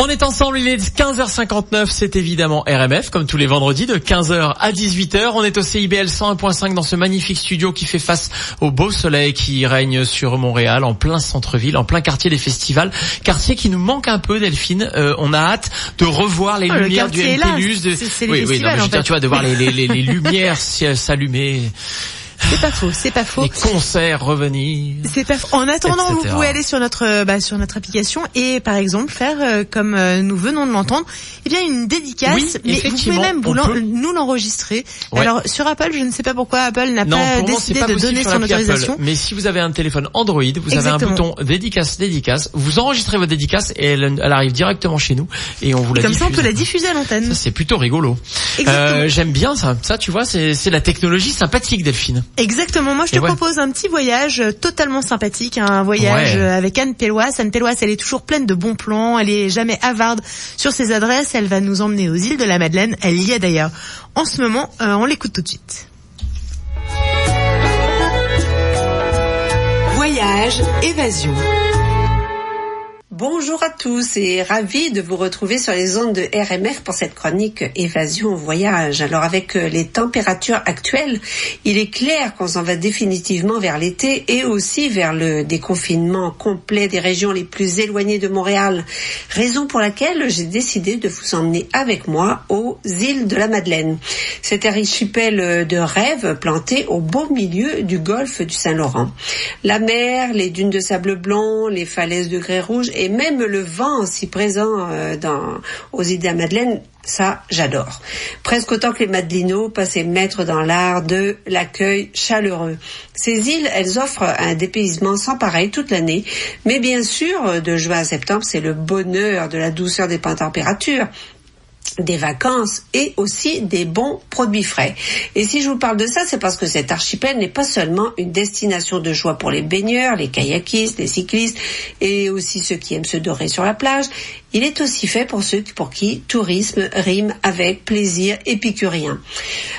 On est ensemble, il est 15h59, c'est évidemment RMF, comme tous les vendredis, de 15h à 18h. On est au CIBL 101.5 dans ce magnifique studio qui fait face au beau soleil qui règne sur Montréal, en plein centre-ville, en plein quartier des festivals. Quartier qui nous manque un peu, Delphine. Euh, on a hâte de revoir les Oh, le lumières du. MPLUS. De... Les oui, oui, non, mais je veux dire, tu vois, de voir les, les, les, les lumières s'allumer, C'est pas faux, c'est pas faux. les concerts revenir. C'est pas faux. En attendant, vous pouvez aller sur notre bah, sur notre application et par exemple faire euh, comme euh, nous venons de l'entendre, eh bien une dédicace. Oui, mais vous pouvez même vous nous l'enregistrer. Ouais. Alors sur Apple, je ne sais pas pourquoi Apple n'a pas décidé pas de donner son l'appli Apple. autorisation. Mais si vous avez un téléphone Android, vous avez un bouton dédicace, dédicace. Vous enregistrez votre dédicace et elle, elle arrive directement chez nous et on vous la Comme ça, on peut la diffuser à l'antenne. Ça, c'est plutôt rigolo. Euh, J'aime bien ça. Ça, tu vois, c'est c'est la technologie sympathique, Delphine. Exactement. Moi, je te Et ouais. propose un petit voyage euh, totalement sympathique, un voyage Ouais. euh, avec Anne Pelloise. Anne Pelloise, elle est toujours pleine de bons plans. Elle est jamais havarde sur ses adresses. Elle va nous emmener aux îles de la Madeleine. Elle y est d'ailleurs en ce moment. Euh, on l'écoute tout de suite. Voyage, évasion. Bonjour à tous et ravi de vous retrouver sur les ondes de RMR pour cette chronique Évasion voyage. Alors avec euh, les températures actuelles, il est clair qu'on s'en va définitivement vers l'été et aussi vers le déconfinement complet des régions les plus éloignées de Montréal. Raison pour laquelle j'ai décidé de vous emmener avec moi aux îles de la Madeleine. Cet archipel de rêve planté au beau milieu du golfe du Saint-Laurent. La mer, les dunes de sable blanc, les falaises de grès rouge et même le vent si présent euh, dans, aux îles de la Madeleine, ça j'adore. Presque autant que les Madelinos, passés maîtres dans l'art de l'accueil chaleureux. Ces îles, elles offrent un dépaysement sans pareil toute l'année, mais bien sûr, de juin à septembre, c'est le bonheur de la douceur des températures des vacances et aussi des bons produits frais. Et si je vous parle de ça, c'est parce que cet archipel n'est pas seulement une destination de choix pour les baigneurs, les kayakistes, les cyclistes et aussi ceux qui aiment se dorer sur la plage. Il est aussi fait pour ceux pour qui tourisme rime avec plaisir épicurien.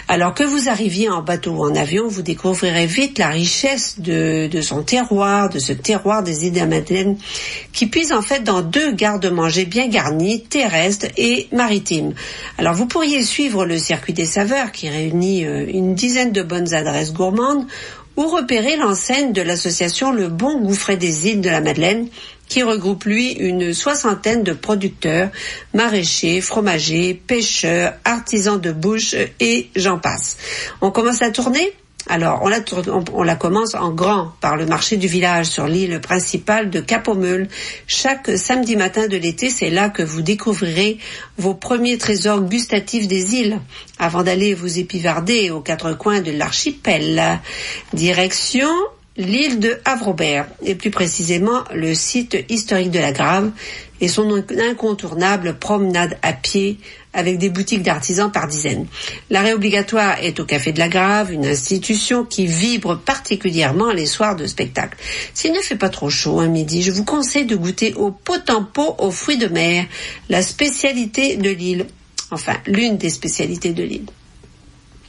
Alors que vous arriviez en bateau ou en avion, vous découvrirez vite la richesse de, son terroir, de ce terroir des îles de la Madeleine, qui puise en fait dans deux gardes-manger bien garnis, terrestres et maritimes. Alors vous pourriez suivre le circuit des saveurs qui réunit euh, une dizaine de bonnes adresses gourmandes ou repérer l'enseigne de l'association Le Bon Gouffret des îles de la Madeleine qui regroupe lui une soixantaine de producteurs, maraîchers, fromagers, pêcheurs, artisans de bouche et j'en passe. On commence la tournée? Alors, on la, tourne- on, la commence en grand par le marché du village sur l'île principale de Cap-aux-Meules. Chaque samedi matin de l'été, c'est là que vous découvrirez vos premiers trésors gustatifs des îles avant d'aller vous épivarder aux quatre coins de l'archipel. Direction l'île de Havrobert, et plus précisément le site historique de la Grave et son incontournable promenade à pied avec des boutiques d'artisans par dizaines. L'arrêt obligatoire est au Café de la Grave, une institution qui vibre particulièrement les soirs de spectacle. S'il ne fait pas trop chaud un midi, je vous conseille de goûter au pot en pot aux fruits de mer, la spécialité de l'île. Enfin, l'une des spécialités de l'île.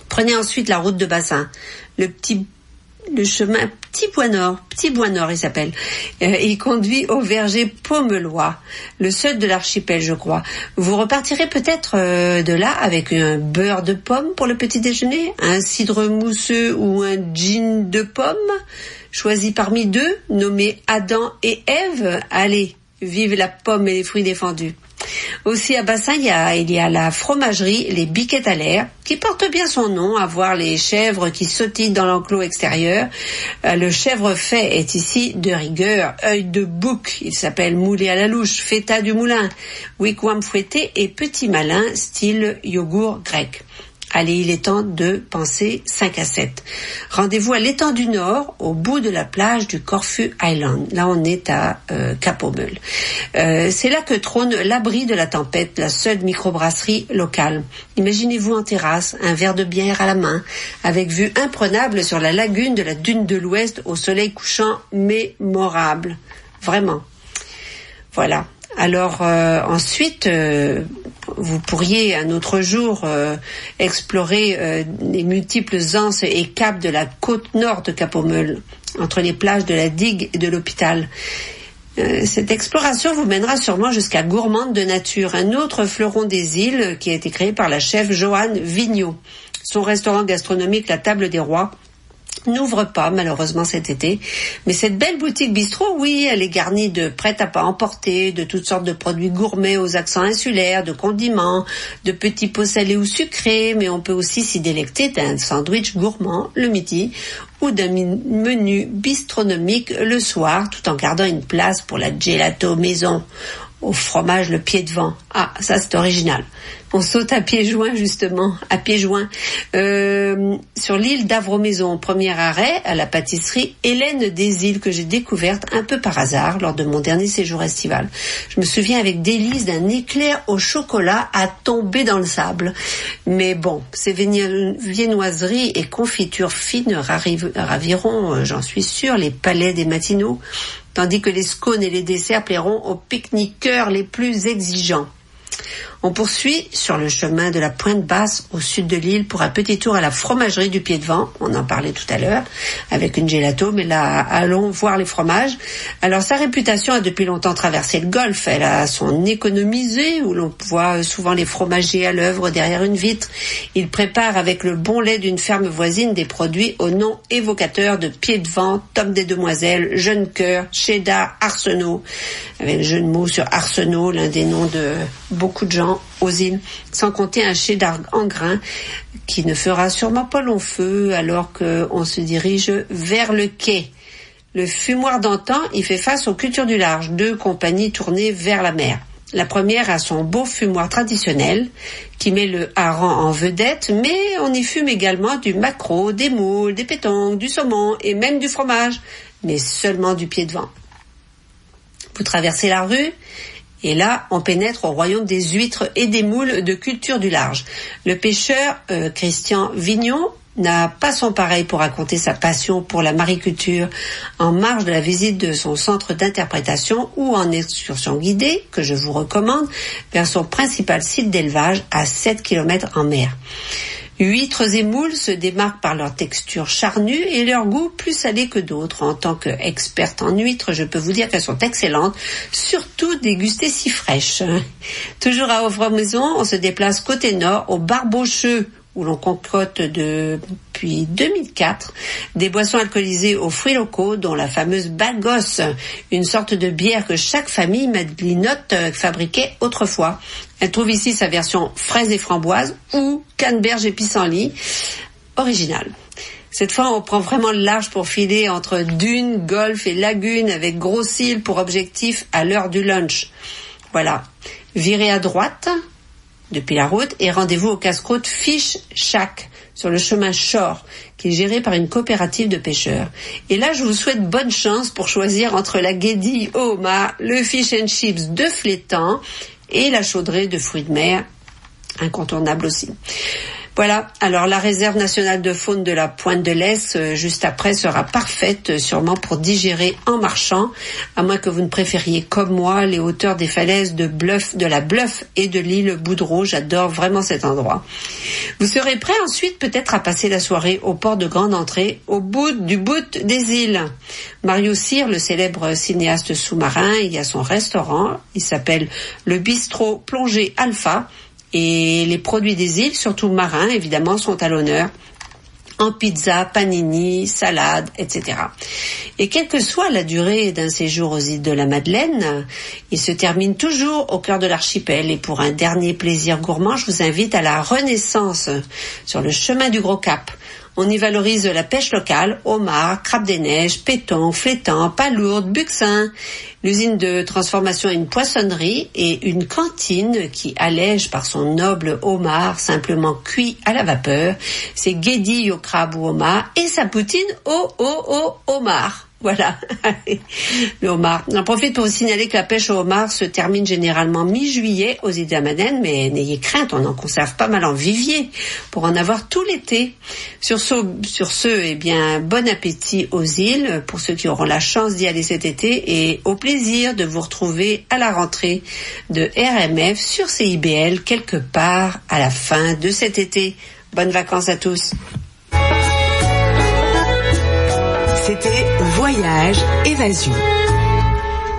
Prenez ensuite la route de bassin, le petit le chemin Petit Bois Nord, Petit Bois Nord il s'appelle. Euh, il conduit au verger Pomelois, le seul de l'archipel je crois. Vous repartirez peut-être euh, de là avec un beurre de pomme pour le petit déjeuner, un cidre mousseux ou un gin de pomme, choisi parmi deux, nommés Adam et Ève. Allez, vive la pomme et les fruits défendus. Aussi à Bassin, il y a, il y a la fromagerie Les Biquettes à l'air, qui porte bien son nom, à voir les chèvres qui sautillent dans l'enclos extérieur. Euh, le chèvre fait est ici de rigueur, œil de bouc, il s'appelle moulé à la louche, feta du moulin, wigwam fouetté et petit malin, style yogourt grec. Allez, il est temps de penser 5 à 7. Rendez-vous à l'étang du Nord, au bout de la plage du Corfu Island. Là, on est à euh, Cap-aux-Meules. Euh, c'est là que trône l'abri de la tempête, la seule microbrasserie locale. Imaginez-vous en terrasse, un verre de bière à la main, avec vue imprenable sur la lagune de la dune de l'Ouest au soleil couchant mémorable. Vraiment. Voilà. Alors euh, ensuite, euh, vous pourriez un autre jour euh, explorer les multiples anses et caps de la côte nord de Cap-aux-Meules, entre les plages de la digue et de l'hôpital. Cette exploration vous mènera sûrement jusqu'à Gourmande de Nature, un autre fleuron des îles qui a été créé par la chef Joanne Vigneault. Son restaurant gastronomique La Table des Rois n'ouvre pas malheureusement cet été. Mais cette belle boutique bistrot, oui, elle est garnie de prêt à pas emporter, de toutes sortes de produits gourmets aux accents insulaires, de condiments, de petits pots salés ou sucrés, mais on peut aussi s'y délecter d'un sandwich gourmand le midi ou d'un menu bistronomique le soir, tout en gardant une place pour la gelato maison au fromage le pied de vent. Ah, ça c'est original. On saute à pieds joints justement, à pieds joints, euh, sur l'île d'Avro-Maison, premier arrêt à la pâtisserie Hélène des Îles que j'ai découverte un peu par hasard lors de mon dernier séjour estival. Je me souviens avec délice d'un éclair au chocolat à tomber dans le sable. Mais bon, ces viennoiseries et confitures fines raviront, euh, j'en suis sûre, les palais des matinaux tandis que les scones et les desserts plairont aux pique-niqueurs les plus exigeants. On poursuit sur le chemin de la Pointe Basse au sud de l'île pour un petit tour à la fromagerie du Pied de Vent. On en parlait tout à l'heure avec une gelato, mais là, allons voir les fromages. Alors, sa réputation a depuis longtemps traversé le golfe. Elle a son économisé où l'on voit souvent les fromagers à l'œuvre derrière une vitre. Il prépare avec le bon lait d'une ferme voisine des produits au nom évocateur de Pied de Vent, Top des Demoiselles, Jeune Cœur, Cheddar, Arsenault. Avec le jeu de mots sur Arsenault, l'un des noms de beaucoup de gens sans compter un cheddar en grains qui ne fera sûrement pas long feu alors qu'on se dirige vers le quai. Le fumoir d'antan, il fait face aux cultures du large, deux compagnies tournées vers la mer. La première a son beau fumoir traditionnel qui met le hareng en vedette, mais on y fume également du maquereau, des moules, des pétanques, du saumon et même du fromage, mais seulement du pied de vent. Vous traversez la rue et là, on pénètre au royaume des huîtres et des moules de culture du large. Le pêcheur euh, Christian Vignon n'a pas son pareil pour raconter sa passion pour la mariculture en marge de la visite de son centre d'interprétation ou en excursion guidée, que je vous recommande, vers son principal site d'élevage à 7 km en mer. Huîtres et moules se démarquent par leur texture charnue et leur goût plus salé que d'autres. En tant qu'experte en huîtres, je peux vous dire qu'elles sont excellentes, surtout dégustées si fraîches. Toujours à Ouvre-Maison, on se déplace côté nord au Barbocheux où l'on concocte depuis 2004 des boissons alcoolisées aux fruits locaux, dont la fameuse Bagos, une sorte de bière que chaque famille madlinote fabriquait autrefois. Elle trouve ici sa version fraise et framboise ou canneberge et pissenlit, originale. Cette fois, on prend vraiment le large pour filer entre dunes, golf et lagunes avec gros cils pour objectif à l'heure du lunch. Voilà. Virez à droite, depuis la route et rendez-vous au casse-croûte Fish Shack sur le chemin Shore qui est géré par une coopérative de pêcheurs. Et là, je vous souhaite bonne chance pour choisir entre la guédille au homard, le fish and chips de flétan et la chaudrée de fruits de mer, incontournable aussi. Voilà, alors la réserve nationale de faune de la Pointe de l'Est, euh, juste après, sera parfaite, euh, sûrement pour digérer en marchant, à moins que vous ne préfériez, comme moi, les hauteurs des falaises de Bluff, de la Bluff et de l'île Boudreau. J'adore vraiment cet endroit. Vous serez prêt ensuite peut-être à passer la soirée au port de Grande Entrée, au bout du bout des îles. Mario Cyr, le célèbre cinéaste sous-marin, il y a son restaurant, il s'appelle le Bistrot Plongée Alpha, et les produits des îles, surtout marins évidemment, sont à l'honneur en pizza, panini, salade, etc. Et quelle que soit la durée d'un séjour aux îles de la Madeleine, il se termine toujours au cœur de l'archipel. Et pour un dernier plaisir gourmand, je vous invite à la Renaissance sur le chemin du Gros Cap. On y valorise la pêche locale, homard, crabe des neiges, péton, flétan, palourde, buxin. L'usine de transformation est une poissonnerie et une cantine qui allège par son noble homard simplement cuit à la vapeur, ses guédilles au crabe ou homard et sa poutine au, au, au homard. Voilà, le homard. J'en profite pour vous signaler que la pêche au homard se termine généralement mi-juillet aux îles d'Amaden, mais n'ayez crainte, on en conserve pas mal en vivier pour en avoir tout l'été. Sur ce, sur ce, eh bien, bon appétit aux îles pour ceux qui auront la chance d'y aller cet été et au plaisir de vous retrouver à la rentrée de RMF sur CIBL quelque part à la fin de cet été. Bonnes vacances à tous. Voyage Évasion.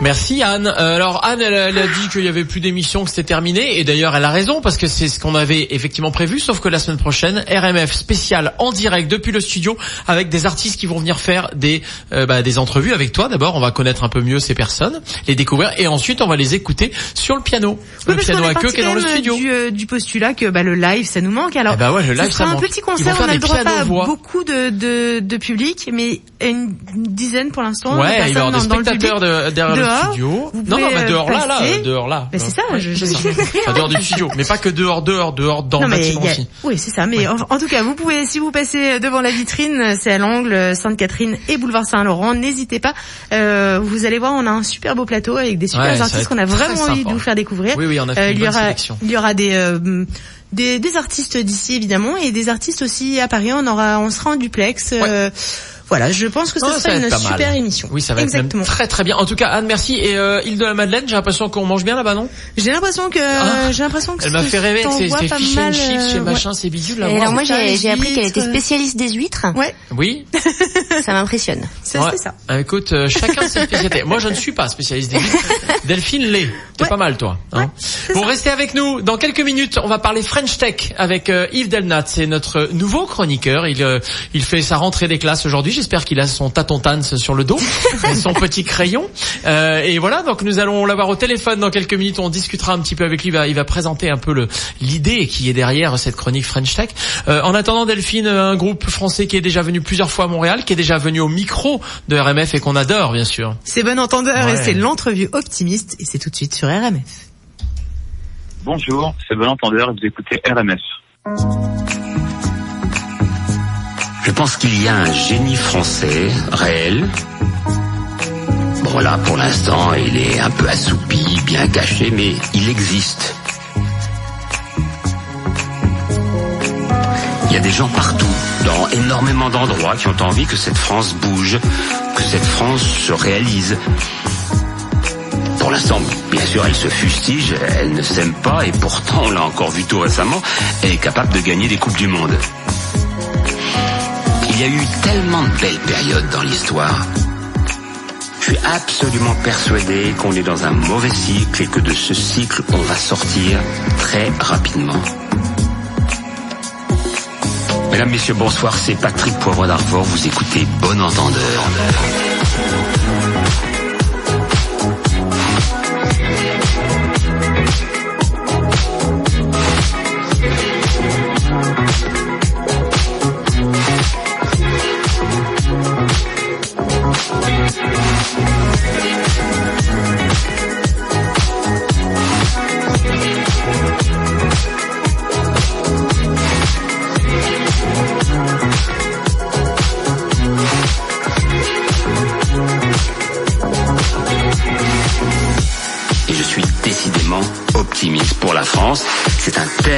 Merci Anne. Euh, alors Anne, elle, elle a dit qu'il y avait plus d'émissions, que c'était terminé, et d'ailleurs elle a raison parce que c'est ce qu'on avait effectivement prévu, sauf que la semaine prochaine, RMF spécial en direct depuis le studio avec des artistes qui vont venir faire des euh, bah, des entrevues avec toi. D'abord, on va connaître un peu mieux ces personnes, les découvrir, et ensuite on va les écouter sur le piano, Oui, le piano à queue qui est dans le studio. Du, euh, du postulat que bah, le live, ça nous manque. Alors, Eh bah ouais, le live, ça un manque. petit Ils vont concert. On a le droit pas à beaucoup de, de, de public, mais une dizaine pour l'instant. Ouais, il y avoir des spectateurs de- derrière le Dehors, studio. Non, non, euh, dehors là, euh, dehors là. Bah, c'est ça, je- je-. Enfin, dehors du studio, mais pas que dehors, dehors, dehors dans Non, le mais bâtiment a- aussi. Oui, c'est ça. Mais en, en tout cas, vous pouvez, si vous passez devant la vitrine, c'est à l'angle Sainte-Catherine et boulevard Saint-Laurent. N'hésitez pas. Euh, vous allez voir, on a un super beau plateau avec des super Ouais, artistes qu'on a vraiment envie de vous faire découvrir. Oui, oui, on a fait Euh, une il y aura, sélection. il y aura des, euh, des des artistes d'ici évidemment et des artistes aussi à Paris. On aura, on sera en duplex. euh, Voilà, je pense que ce Ouais, sera ça va une être mal. super émission. Oui, ça va être Exactement. même très très bien. En tout cas, Anne, merci. Et euh, île de la Madeleine, j'ai l'impression qu'on mange bien là-bas, non? J'ai l'impression que, Ah, j'ai l'impression que Elle m'a fait rêver avec ces, ces pas fish and mal, chips, ces euh, ouais. machins, ces bidules là. Et alors moi j'ai appris qu'elle était huîtres. spécialiste des huîtres. Ouais, Oui. Ça m'impressionne. c'est ça. Ah, écoute, euh, chacun ses spécialités. Moi, je ne suis pas spécialiste des huîtres. Delphine l'est. T'es Ouais. pas mal, toi. Hein bon, restez avec nous. Dans quelques minutes, on va parler French Tech avec euh, Yves Delnat. C'est notre nouveau chroniqueur. Il euh, il fait sa rentrée des classes aujourd'hui. J'espère qu'il a son tâton Tans sur le dos, et son petit crayon. Euh, et voilà. Donc nous allons l'avoir au téléphone dans quelques minutes. On discutera un petit peu avec lui. Il va, il va présenter un peu le l'idée qui est derrière cette chronique French Tech. Euh, en attendant, Delphine, un groupe français qui est déjà venu plusieurs fois à Montréal, qui est déjà venu au micro de RMF et qu'on adore, bien sûr. C'est bon entendeur Ouais. et c'est l'entrevue optimiste et c'est tout de suite sur RMF. Bonjour, c'est Bon Entendeur et vous écoutez RMF. Je pense qu'il y a un génie français réel. Bon là, pour l'instant, il est un peu assoupi, bien caché, mais il existe. Il y a des gens partout, dans énormément d'endroits, qui ont envie que cette France bouge, que cette France se réalise. Pour l'instant, bien sûr, elle se fustige, elle ne s'aime pas, et pourtant, on l'a encore vu tout récemment, elle est capable de gagner des Coupes du Monde. Il y a eu tellement de belles périodes dans l'histoire. Je suis absolument persuadé qu'on est dans un mauvais cycle et que de ce cycle, on va sortir très rapidement. Mesdames, Messieurs, bonsoir, c'est Patrick Poivre d'Arvor, vous écoutez Bon Entendeur.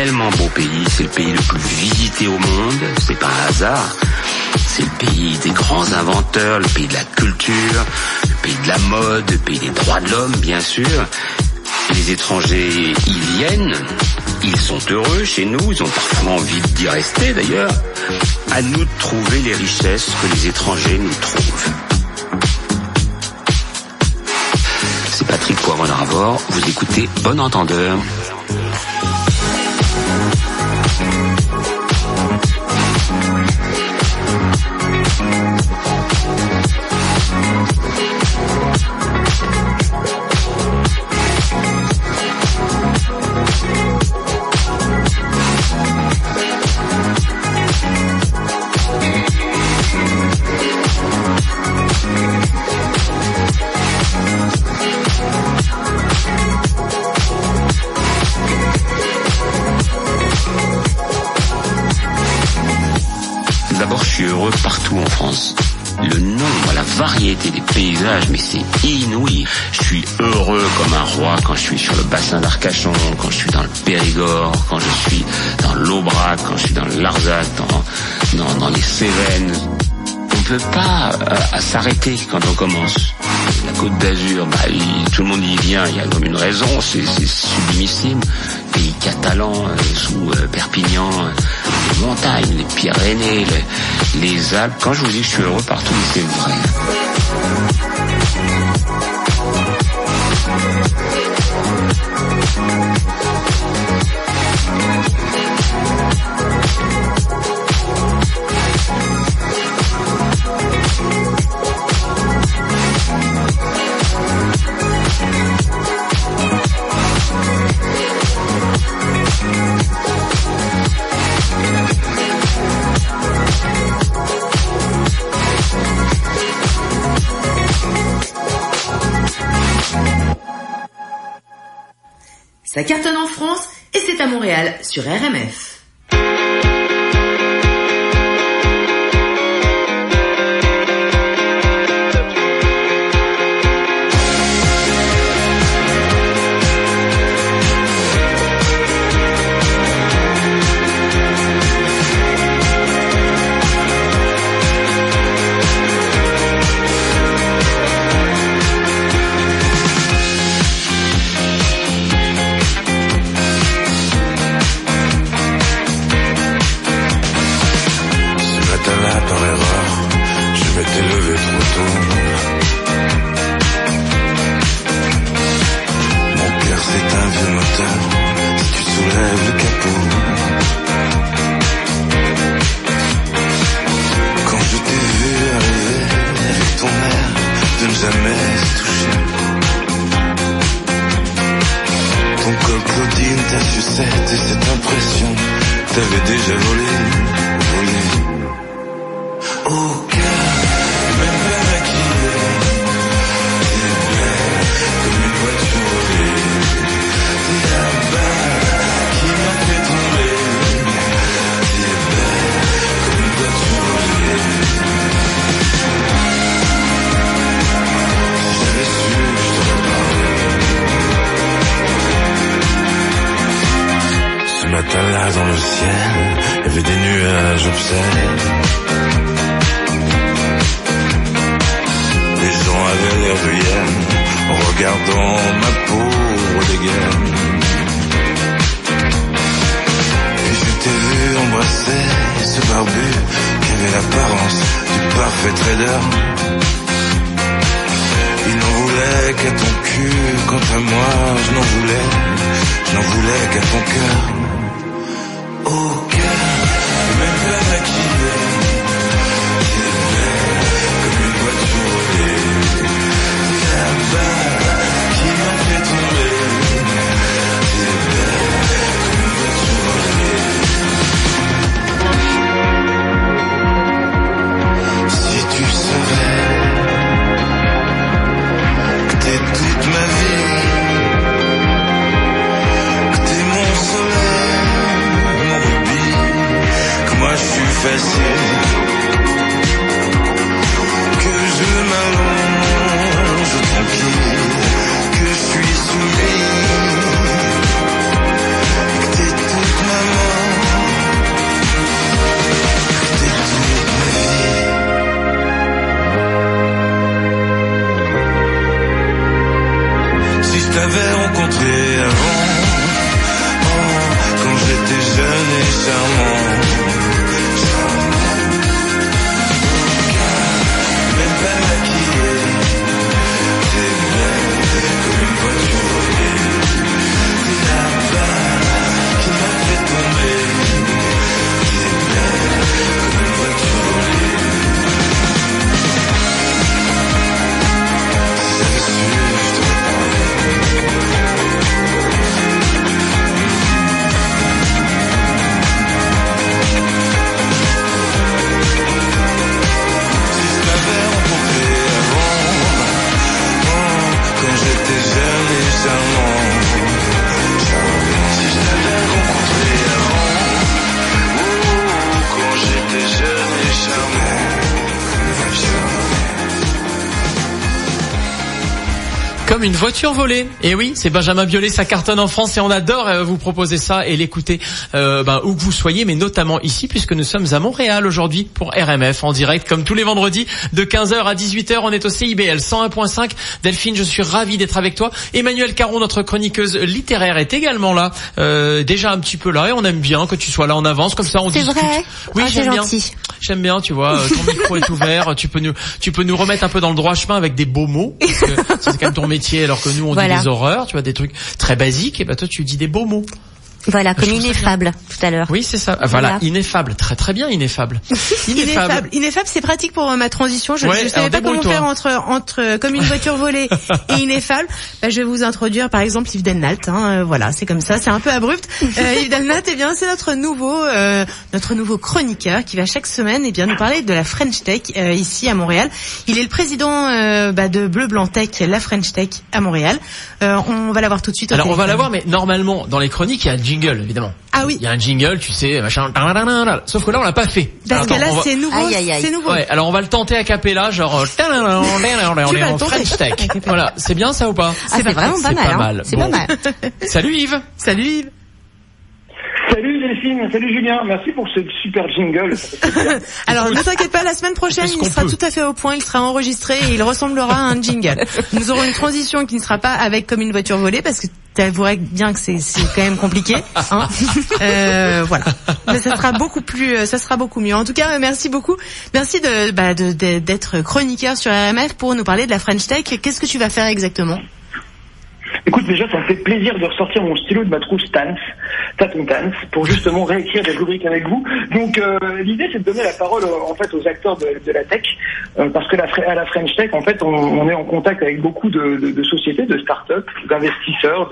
Tellement beau pays, c'est le pays le plus visité au monde, c'est pas un hasard. C'est le pays des grands inventeurs, le pays de la culture, le pays de la mode, le pays des droits de l'homme, bien sûr. Les étrangers y viennent, ils sont heureux chez nous, ils ont parfois envie d'y rester d'ailleurs. À nous de trouver les richesses que les étrangers nous trouvent. C'est Patrick Poivre d'Arvor, vous écoutez Bon Entendeur. D'abord, je heureux partout en France. Le nombre, la variété des paysages, mais c'est inouï. Je suis heureux comme un roi quand je suis sur le bassin d'Arcachon, quand je suis dans le Périgord, quand je suis dans l'Aubrac, quand je suis dans le Larzac, dans, dans, les Cévennes. On ne peut pas euh, s'arrêter quand on commence. La Côte d'Azur, bah, tout le monde y vient, il y a comme une raison, c'est sublimissime. Pays catalan, euh, sous euh, Perpignan, les montagnes, les Pyrénées, les, les Alpes. Quand je vous dis que je suis heureux partout, c'est vrai. Ça cartonne en France et c'est à Montréal sur RMF. Voiture volée. Et oui, c'est Benjamin Biolay, ça cartonne en France et on adore euh, vous proposer ça et l'écouter euh, ben, où que vous soyez, mais notamment ici puisque nous sommes à Montréal aujourd'hui pour RMF en direct comme tous les vendredis de 15h à 18h. On est au CIBL 101.5. Delphine, je suis ravi d'être avec toi. Emmanuel Caron, notre chroniqueuse littéraire, est également là, euh, déjà un petit peu là et on aime bien que tu sois là en avance comme ça on discute. vrai Oui, Ah, j'aime bien. J'aime bien, tu vois, euh, ton micro est ouvert, tu peux nous, tu peux nous remettre un peu dans le droit chemin avec des beaux mots, parce que c'est quand même ton métier, alors que nous on Voilà. dit des horreurs, tu vois, des trucs très basiques, et ben toi tu dis des beaux mots. Voilà, comme trouve ça ineffable tout à l'heure. Oui, c'est ça. Ah, Voilà, Voilà. ineffable. Très très bien, ineffable. Ineffable. Ineffable, c'est pratique pour euh, ma transition. Je, Ouais, je savais pas comment faire entre entre euh, comme une voiture volée et ineffable. Bah, je vais vous introduire par exemple Yves Delnalt. Hein, euh, voilà, c'est comme ça, c'est un peu abrupt. Euh, Yves Delnalt, eh bien, c'est notre nouveau euh, notre nouveau chroniqueur qui va chaque semaine eh bien nous parler de la French Tech euh, ici à Montréal. Il est le président euh, bah, de Bleu Blanc Tech, la French Tech à Montréal. Euh, on va l'avoir tout de suite. au Alors on va téléphone. la voir, mais normalement dans les chroniques il y a jingle évidemment. Ah oui. Il y a un jingle, tu sais, machin. tadadadada. Sauf que là on l'a pas fait. Parce que là, c'est nouveau. Aïe, aïe, aïe. C'est nouveau. Ouais, alors on va le tenter à capella, genre. euh, on est en. French Tech. Voilà, c'est bien ça ou pas? Ah, c'est vraiment pas C'est mal. pas hein. mal. C'est Bon. pas mal. Salut Yves. Salut Yves. Salut Delphine, salut Julien, merci pour ce super jingle. Alors ne t'inquiète pas, la semaine prochaine, il sera peut. tout à fait au point, il sera enregistré et il ressemblera à un jingle. Nous aurons une transition qui ne sera pas avec comme une voiture volée parce que t'avouerais bien que c'est quand même compliqué. Hein euh, voilà, mais ça sera beaucoup plus, euh, ça sera beaucoup mieux. En tout cas, euh, merci beaucoup, merci de bah, de- de- d'être chroniqueur sur RMF pour nous parler de la French Tech. Qu'est-ce que tu vas faire exactement? Écoute, déjà, ça me fait plaisir de ressortir mon stylo de ma trousse Tans, Taton Tans, pour justement réécrire des rubriques avec vous. Donc, euh, l'idée, c'est de donner la parole, euh, en fait, aux acteurs de, la tech, euh, parce que la, French Tech, en fait, on, est en contact avec beaucoup de, sociétés, de start-up, d'investisseurs,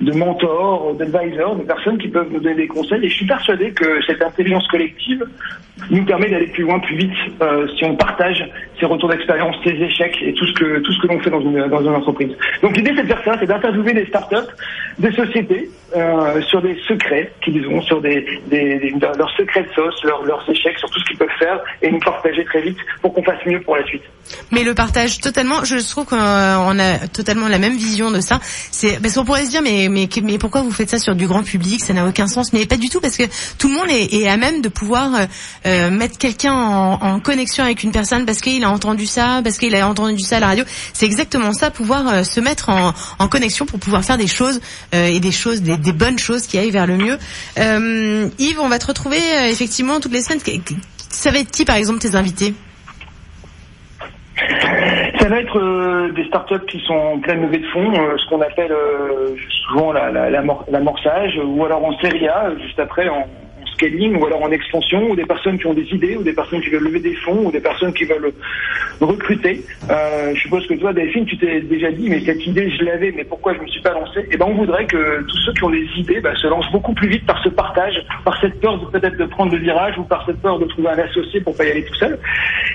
de, mentors, d'advisors, de personnes qui peuvent nous donner des conseils. Et je suis persuadé que cette intelligence collective nous permet d'aller plus loin, plus vite, si on partage ses retours d'expérience, ses échecs et tout ce que tout ce que l'on fait dans une dans une entreprise. Donc l'idée c'est de faire ça, d'interviewer des startups, des sociétés euh, sur des secrets qu'ils ont, sur des, des, des- leurs secrets de sauce, leurs, leurs échecs, sur tout ce qu'ils peuvent faire et nous partager très vite pour qu'on fasse mieux pour la suite. Mais le partage totalement, je trouve qu'on a totalement la même vision de ça. C'est parce qu'on pourrait se dire mais mais mais pourquoi vous faites ça sur du grand public? Ça n'a aucun sens. Mais pas du tout parce que tout le monde est, est à même de pouvoir euh, euh, mettre quelqu'un en, en connexion avec une personne parce qu'il a entendu ça, parce qu'il a entendu ça à la radio. C'est exactement ça, pouvoir euh, se mettre en, en connexion pour pouvoir faire des choses euh, et des choses, des, bonnes choses qui aillent vers le mieux. Euh, Yves, on va te retrouver euh, effectivement toutes les semaines. Ça va être qui par exemple tes invités? Ça va être des startups qui sont en pleine levée de fonds, ce qu'on appelle souvent la- la- l'amorçage, ou alors en série A, juste après en scaling, ou alors en expansion, ou des personnes qui ont des idées, ou des personnes qui veulent lever des fonds, ou des personnes qui veulent recruter. Euh, je suppose que toi, Delphine, tu t'es déjà dit, mais cette idée, je l'avais, mais pourquoi je me suis pas lancé? Eh ben, on voudrait que tous ceux qui ont des idées bah, se lancent beaucoup plus vite par ce partage, par cette peur peut-être de prendre le virage, ou par cette peur de trouver un associé pour pas y aller tout seul.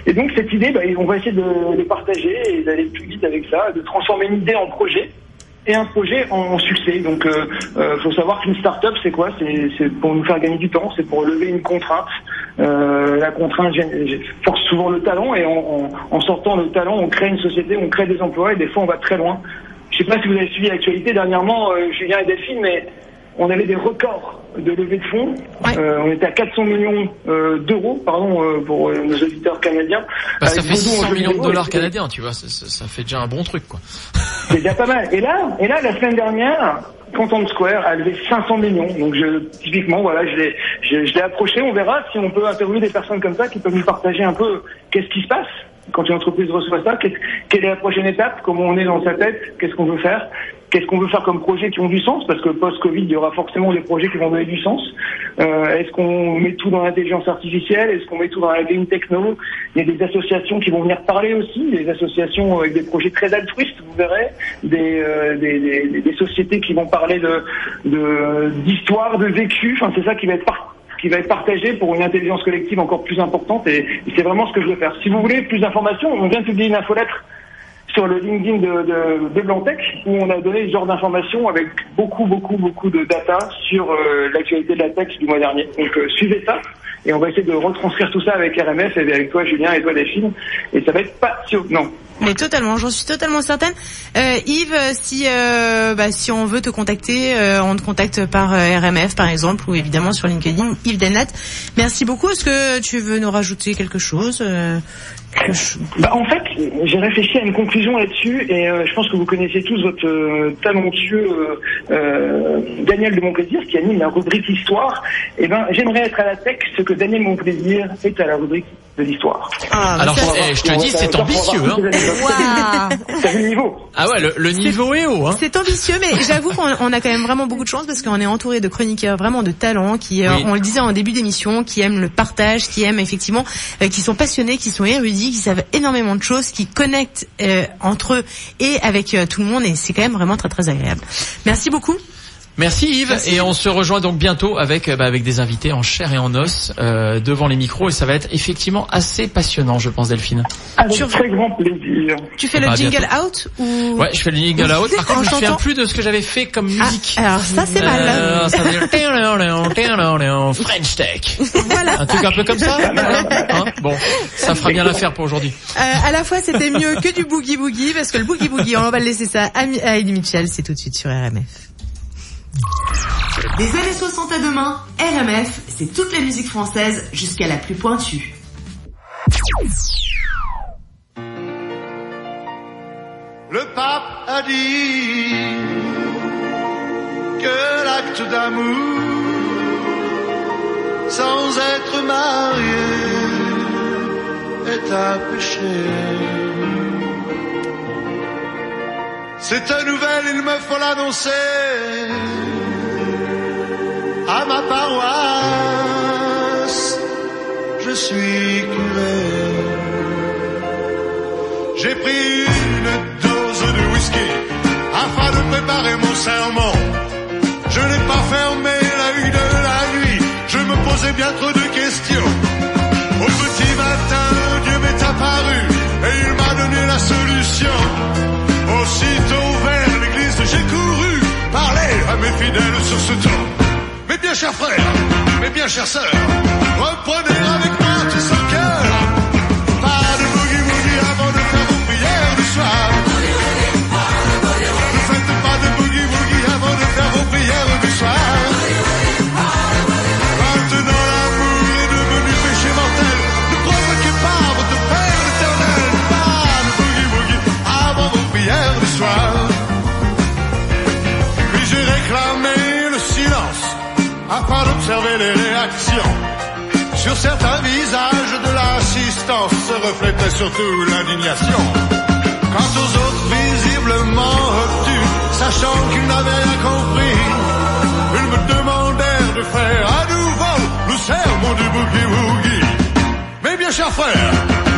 Et donc cette idée, bah, on va essayer de, de partager et d'aller plus vite avec ça, de transformer une idée en projet et un projet en succès. Donc, euh, euh, faut savoir qu'une start-up, c'est quoi? C'est pour nous faire gagner du temps, c'est pour lever une contrainte. Euh, la contrainte force souvent le talent, et en, en- en sortant le talent, on crée une société, on crée des emplois, et des fois, on va très loin. Je sais pas si vous avez suivi l'actualité dernièrement, euh, Julien et Delphine, mais on avait des records de levée de fonds. Euh, on était à 400 millions euh, d'euros, pardon, euh, pour euh, nos auditeurs canadiens. Bah, ça Avec fait Voodoo en 600 jeu millions de dollars canadiens, tu vois, ça, ça- ça fait déjà un bon truc, quoi. c'est déjà pas mal. Et là, et là, la semaine dernière, Content Square a levé 500 millions. Donc, je, typiquement, voilà, je l'ai, je, je l'ai approché. On verra si on peut interviewer des personnes comme ça qui peuvent nous partager un peu qu'est-ce qui se passe quand une entreprise reçoit ça. quelle est la prochaine étape? Comment on est dans sa tête? Qu'est-ce qu'on veut faire? Qu'est-ce qu'on veut faire comme projets qui ont du sens? Parce que post-Covid, il y aura forcément des projets qui vont donner du sens. Euh, est-ce qu'on met tout dans l'intelligence artificielle? Est-ce qu'on met tout dans la game techno? Il y a des associations qui vont venir parler aussi, des associations avec des projets très altruistes, vous verrez, des, euh, des, des- des sociétés qui vont parler de de- d'histoire, de, vécu. Enfin, c'est ça qui va être par- qui va être partagé pour une intelligence collective encore plus importante. Et, c'est vraiment ce que je veux faire. Si vous voulez plus d'informations, on vient de publier une infolettre sur le LinkedIn de, de, de où on a donné ce genre d'informations avec beaucoup, beaucoup, beaucoup de data sur euh, l'actualité de la tech du mois dernier. Donc euh, suivez ça, et on va essayer de retranscrire tout ça avec RMF et avec toi Julien et toi Delphine, et ça va être passionnant. Mais totalement, j'en suis totalement certaine. Euh, Yves, si euh, bah, si on veut te contacter, euh, on te contacte par RMF par exemple, ou évidemment sur LinkedIn, Yves Denat. Merci beaucoup. Est-ce que tu veux nous rajouter quelque chose Bah, en fait, j'ai réfléchi à une conclusion là-dessus et je pense que vous connaissez tous votre talentueux Daniel de Montplaisir qui anime la rubrique Histoire. Et ben, j'aimerais être à la tech ce que Daniel Montplaisir est à la rubrique de l'histoire. Ah, bah Alors, ça- eh, je te dis, c'est ambitieux. Hein. le niveau Ah ouais, le, le niveau est haut. Hein. C'est ambitieux, mais j'avoue qu'on on a quand même vraiment beaucoup de chance parce qu'on est entouré de chroniqueurs vraiment de talents qui, euh, Oui. on le disait en début d'émission, qui aiment le partage, qui aiment effectivement, euh, qui sont passionnés, qui sont érudits, qui savent énormément de choses, qui connectent euh, entre eux et avec euh, tout le monde et c'est quand même vraiment très très agréable. Merci beaucoup. Merci Yves et on se rejoint donc bientôt avec euh, bah, avec des invités en chair et en os euh, devant les micros et ça va être effectivement assez passionnant je pense Delphine. Avec Sur- très grand plaisir. Tu fais le jingle bientôt. out ou Ouais, je fais le jingle out. Par contre, je me souviens plus de ce que j'avais fait comme Ah, musique. alors ça c'est mal. Euh, ça veut dire French Tech. Voilà. Un truc un peu comme ça. Hein bon, ça fera bien l'affaire pour aujourd'hui. Euh, à la fois, c'était mieux que du boogie boogie parce que le boogie boogie, on va le laisser ça à Eddie Mitchell. C'est tout de suite sur RMF. Des années 60 à demain, RMF, c'est toute la musique française jusqu'à la plus pointue. Le pape a dit que l'acte d'amour sans être marié est un péché. Cette nouvelle, il me faut l'annoncer à ma paroisse. Je suis curé. J'ai pris une dose de whisky afin de préparer mon sermon. Je n'ai pas fermé l'œil de la nuit, je me posais bien trop de questions. Au petit matin, Dieu m'est apparu et il m'a donné la solution. Aussitôt vers l'église, j'ai couru parler à mes fidèles sur ce ton. Bien chers frères, mes bien chères sœurs, reprenez avec moi tout ce cœur. Afin d'observer les réactions. Sur certains visages de l'assistance se reflétait surtout l'indignation. Quant aux autres visiblement obtus, sachant qu'ils n'avaient rien compris, ils me demandèrent de faire à nouveau le sermon du boogie woogie. Mes bien chers frères,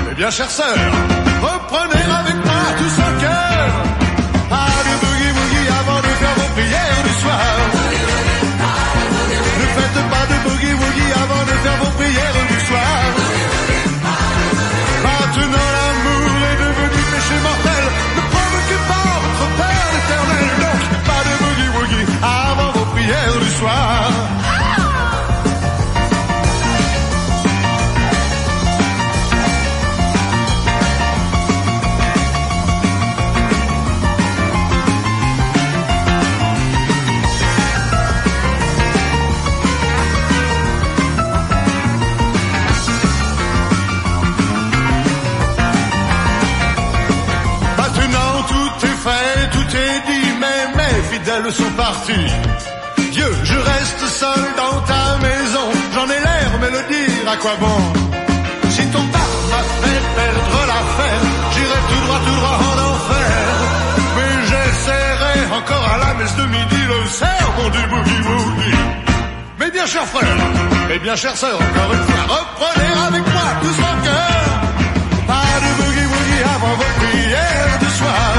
mes bien chères sœurs, reprenez avec moi tout son cœur. Pas de boogie woogie avant de faire vos prières du soir. Boogie woogie avant de faire vos prières fidèles sont partis. Dieu, je reste seul dans ta maison, j'en ai l'air, mais le dire à quoi bon? Si ton pape m'a fait perdre l'affaire, j'irai tout droit, tout droit en enfer. Mais j'essaierai encore à la messe de midi le sermon du boogie woogie. Mes bien chers frères, mes bien chères sœurs, encore une fois, reprenez avec moi tout son cœur. Pas de boogie woogie avant vos prières du soir.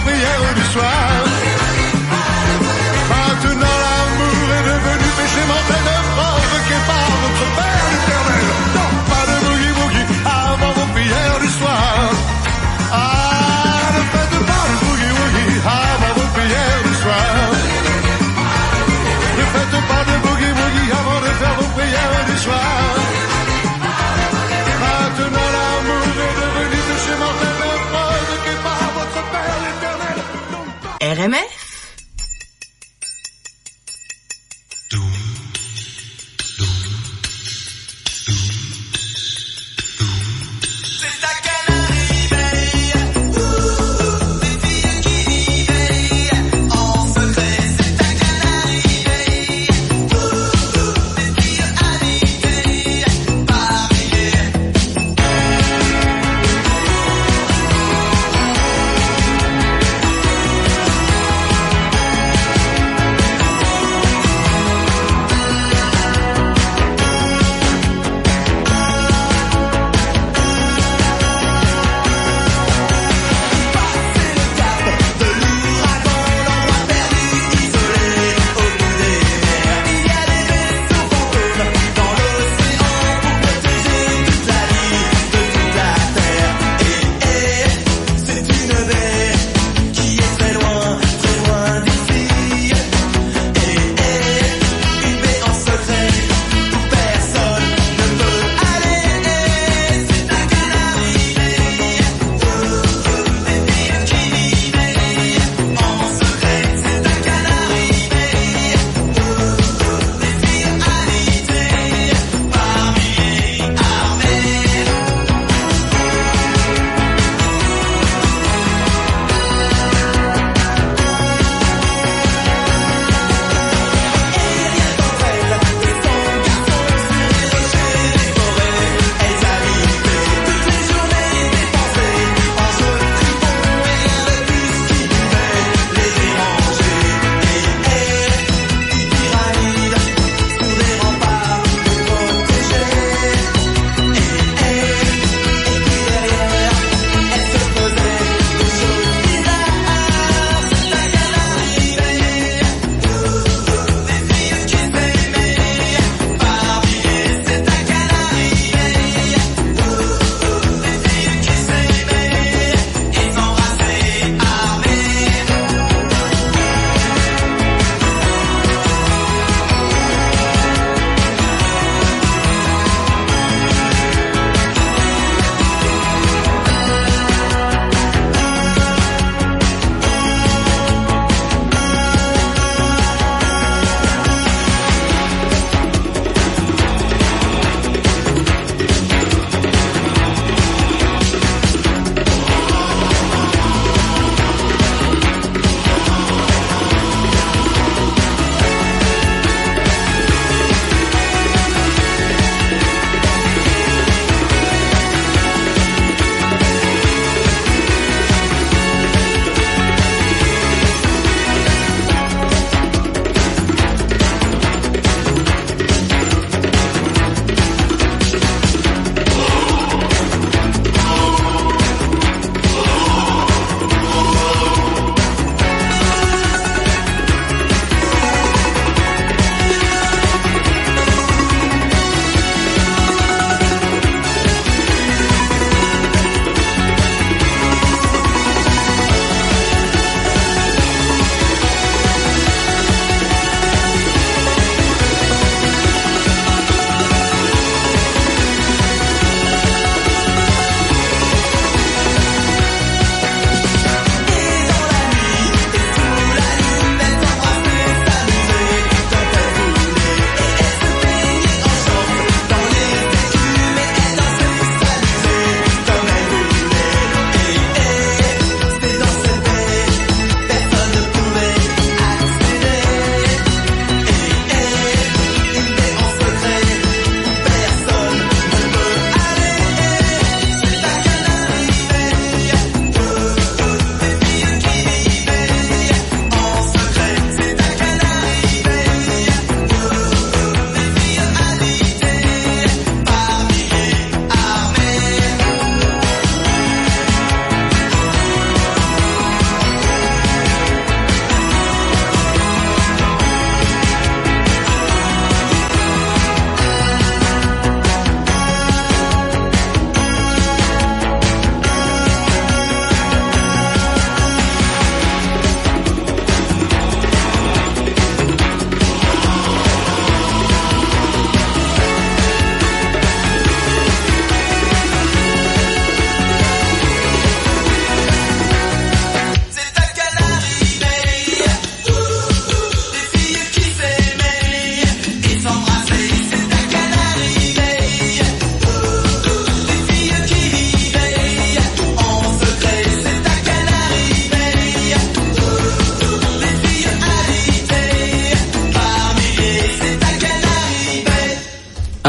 De prières du soir. Maintenant l'amour est devenu péché mortel ne provoquez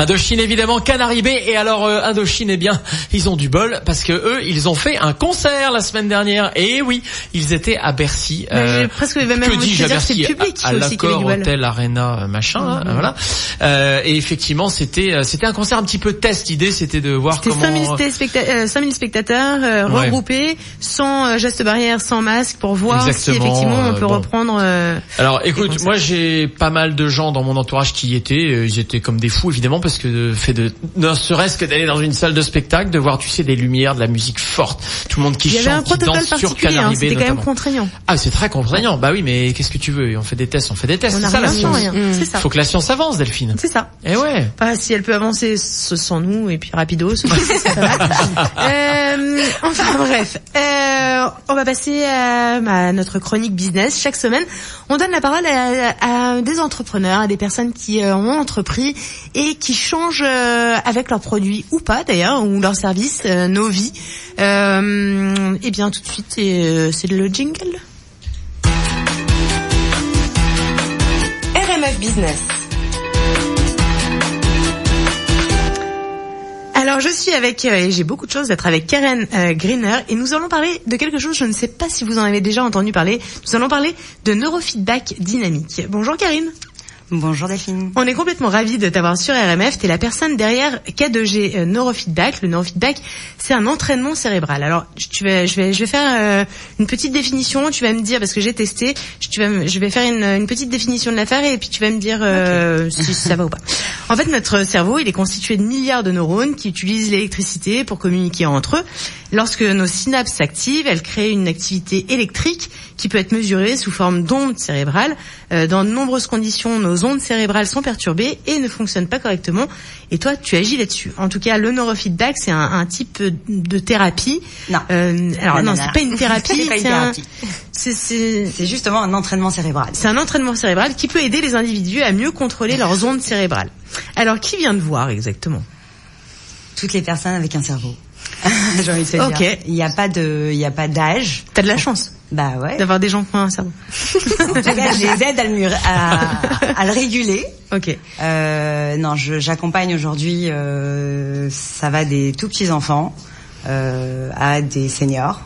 Indochine évidemment, Canaribé et alors euh, Indochine eh bien ils ont du bol parce que eux ils ont fait un concert la semaine dernière et oui ils étaient à Bercy. Bah, j'ai presque même que dis-je à Bercy public à, l'accord. Hôtel Arena euh, machin hein, Mhm. voilà Euh, et effectivement c'était euh, c'était un concert un petit peu test l'idée c'était de voir C'était comment 5000 téléspecta- euh, 5000 spectateurs euh, Ouais. regroupés, sans euh, gestes barrières, sans masque, pour voir si effectivement on peut bon. reprendre. euh, Alors écoute, moi j'ai pas mal de gens dans mon entourage qui y étaient, ils étaient comme des fous évidemment parce que de fait de ne serait-ce que d'aller dans une salle de spectacle, de voir tu sais des lumières, de la musique forte, tout le monde qui Il y avait un chante, qui protocole danse sur particulier, hein, c'était quand même contraignant. Ah c'est très contraignant. Bah oui, mais qu'est-ce que tu veux? On fait des tests, on fait des tests. On ça la science. rien. C'est ça. Faut que la science avance, Delphine. C'est ça. Eh ouais. Pas si elle peut avancer s- sans nous et puis rapidos. c'est pas mal. euh, enfin bref, euh, on va passer à, à notre chronique business. Chaque semaine, on donne la parole à, à des entrepreneurs, à des personnes qui euh, ont entrepris et qui changent euh, avec leurs produits ou pas d'ailleurs, ou leurs services, euh, nos vies. Euh, et bien tout de suite, euh, c'est le jingle. RMF Business. Alors je suis avec, euh, et j'ai beaucoup de choses d'être avec Karen euh, Greener et nous allons parler de quelque chose, je ne sais pas si vous en avez déjà entendu parler, nous allons parler de neurofeedback dynamique. Bonjour Karine. Bonjour Delphine. On est complètement ravis de t'avoir sur RMF. Tu es la personne derrière K2G euh, Neurofeedback. Le neurofeedback, c'est un entraînement cérébral. Alors, tu vas, je vais, je vais faire euh, une petite définition. Tu vas me dire parce que j'ai testé. Je, tu vas, me- je vais faire une, une petite définition de l'affaire et puis tu vas me dire euh, si ça va ou pas. En fait, notre cerveau, il est constitué de milliards de neurones qui utilisent l'électricité pour communiquer entre eux. Lorsque nos synapses s'activent, elles créent une activité électrique qui peut être mesurée sous forme d'ondes cérébrales. Euh, dans de nombreuses conditions, nos ondes cérébrales sont perturbées et ne fonctionnent pas correctement. Et toi, tu agis là-dessus. En tout cas, le neurofeedback, c'est un, un type de thérapie. Non. Euh, alors Non, non, non, c'est pas une thérapie. C'est un- justement un entraînement cérébral. c'est un entraînement cérébral qui peut aider les individus à mieux contrôler leurs ondes cérébrales. Alors, qui vient de voir exactement? Toutes les personnes avec un cerveau. J'ai envie de te Ok. dire. Il n'y a pas de, il y a pas d'âge. T'as de la chance Bah ouais. d'avoir des gens qui ont un cerveau. En tout cas, je les aide à le, à, à le réguler. Ok. Euh, non, j'accompagne aujourd'hui, euh, ça va des tout petits enfants euh, à des seniors,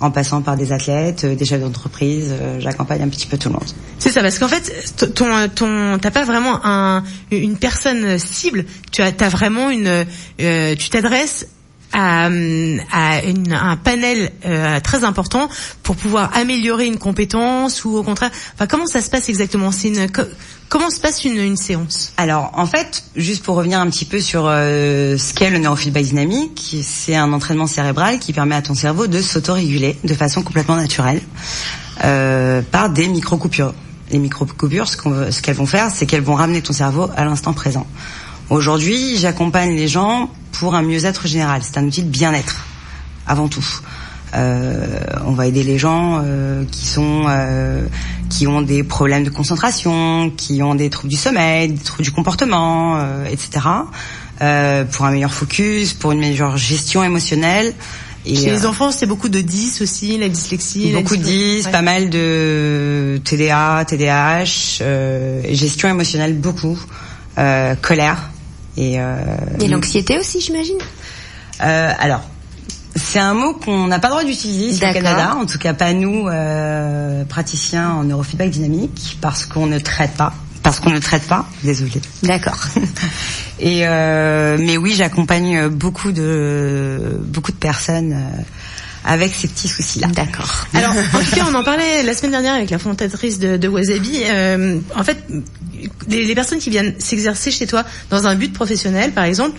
en passant par des athlètes, euh, des chefs d'entreprise. euh, J'accompagne un petit peu tout le monde. C'est ça, parce qu'en fait, ton, ton, t'as pas vraiment un, une personne cible. Tu as, t'as vraiment une, euh, tu t'adresses à, à une- un panel euh, très important pour pouvoir améliorer une compétence ou au contraire. Enfin, comment ça se passe exactement? C'est une, co- comment se passe une, une séance? Alors, en fait, juste pour revenir un petit peu sur euh, ce qu'est le neurofeedback dynamique, c'est un entraînement cérébral qui permet à ton cerveau de s'autoréguler de façon complètement naturelle euh, par des micro-coupures. Les micro-coupures, ce, qu'elles vont faire, c'est qu'elles vont ramener ton cerveau à l'instant présent. Aujourd'hui, j'accompagne les gens pour un mieux-être général. C'est un outil de bien-être, avant tout. Euh, on va aider les gens euh, qui sont euh, qui ont des problèmes de concentration, qui ont des troubles du sommeil, des troubles du comportement, euh, etc. Euh, pour un meilleur focus, pour une meilleure gestion émotionnelle. Et, Chez les euh, enfants, c'est beaucoup de 10 aussi, la dyslexie. beaucoup de dyslo- 10, Ouais. pas mal de TDA, TDAH, euh, gestion émotionnelle beaucoup, euh, colère et, euh, Et l'anxiété aussi, j'imagine. euh, alors, c'est un mot qu'on n'a pas le droit d'utiliser ici au. Canada, en tout cas pas nous, euh, praticiens en neurofeedback dynamique, parce qu'on ne traite pas. Parce qu'on ne traite pas, désolé. D'accord. Et euh, mais oui, j'accompagne beaucoup de beaucoup de personnes euh, avec ces petits soucis-là. D'accord. Alors, en tout cas, on en parlait la semaine dernière avec la fondatrice de, de Wasabi. Euh, en fait, les, les personnes qui viennent s'exercer chez toi dans un but professionnel, par exemple,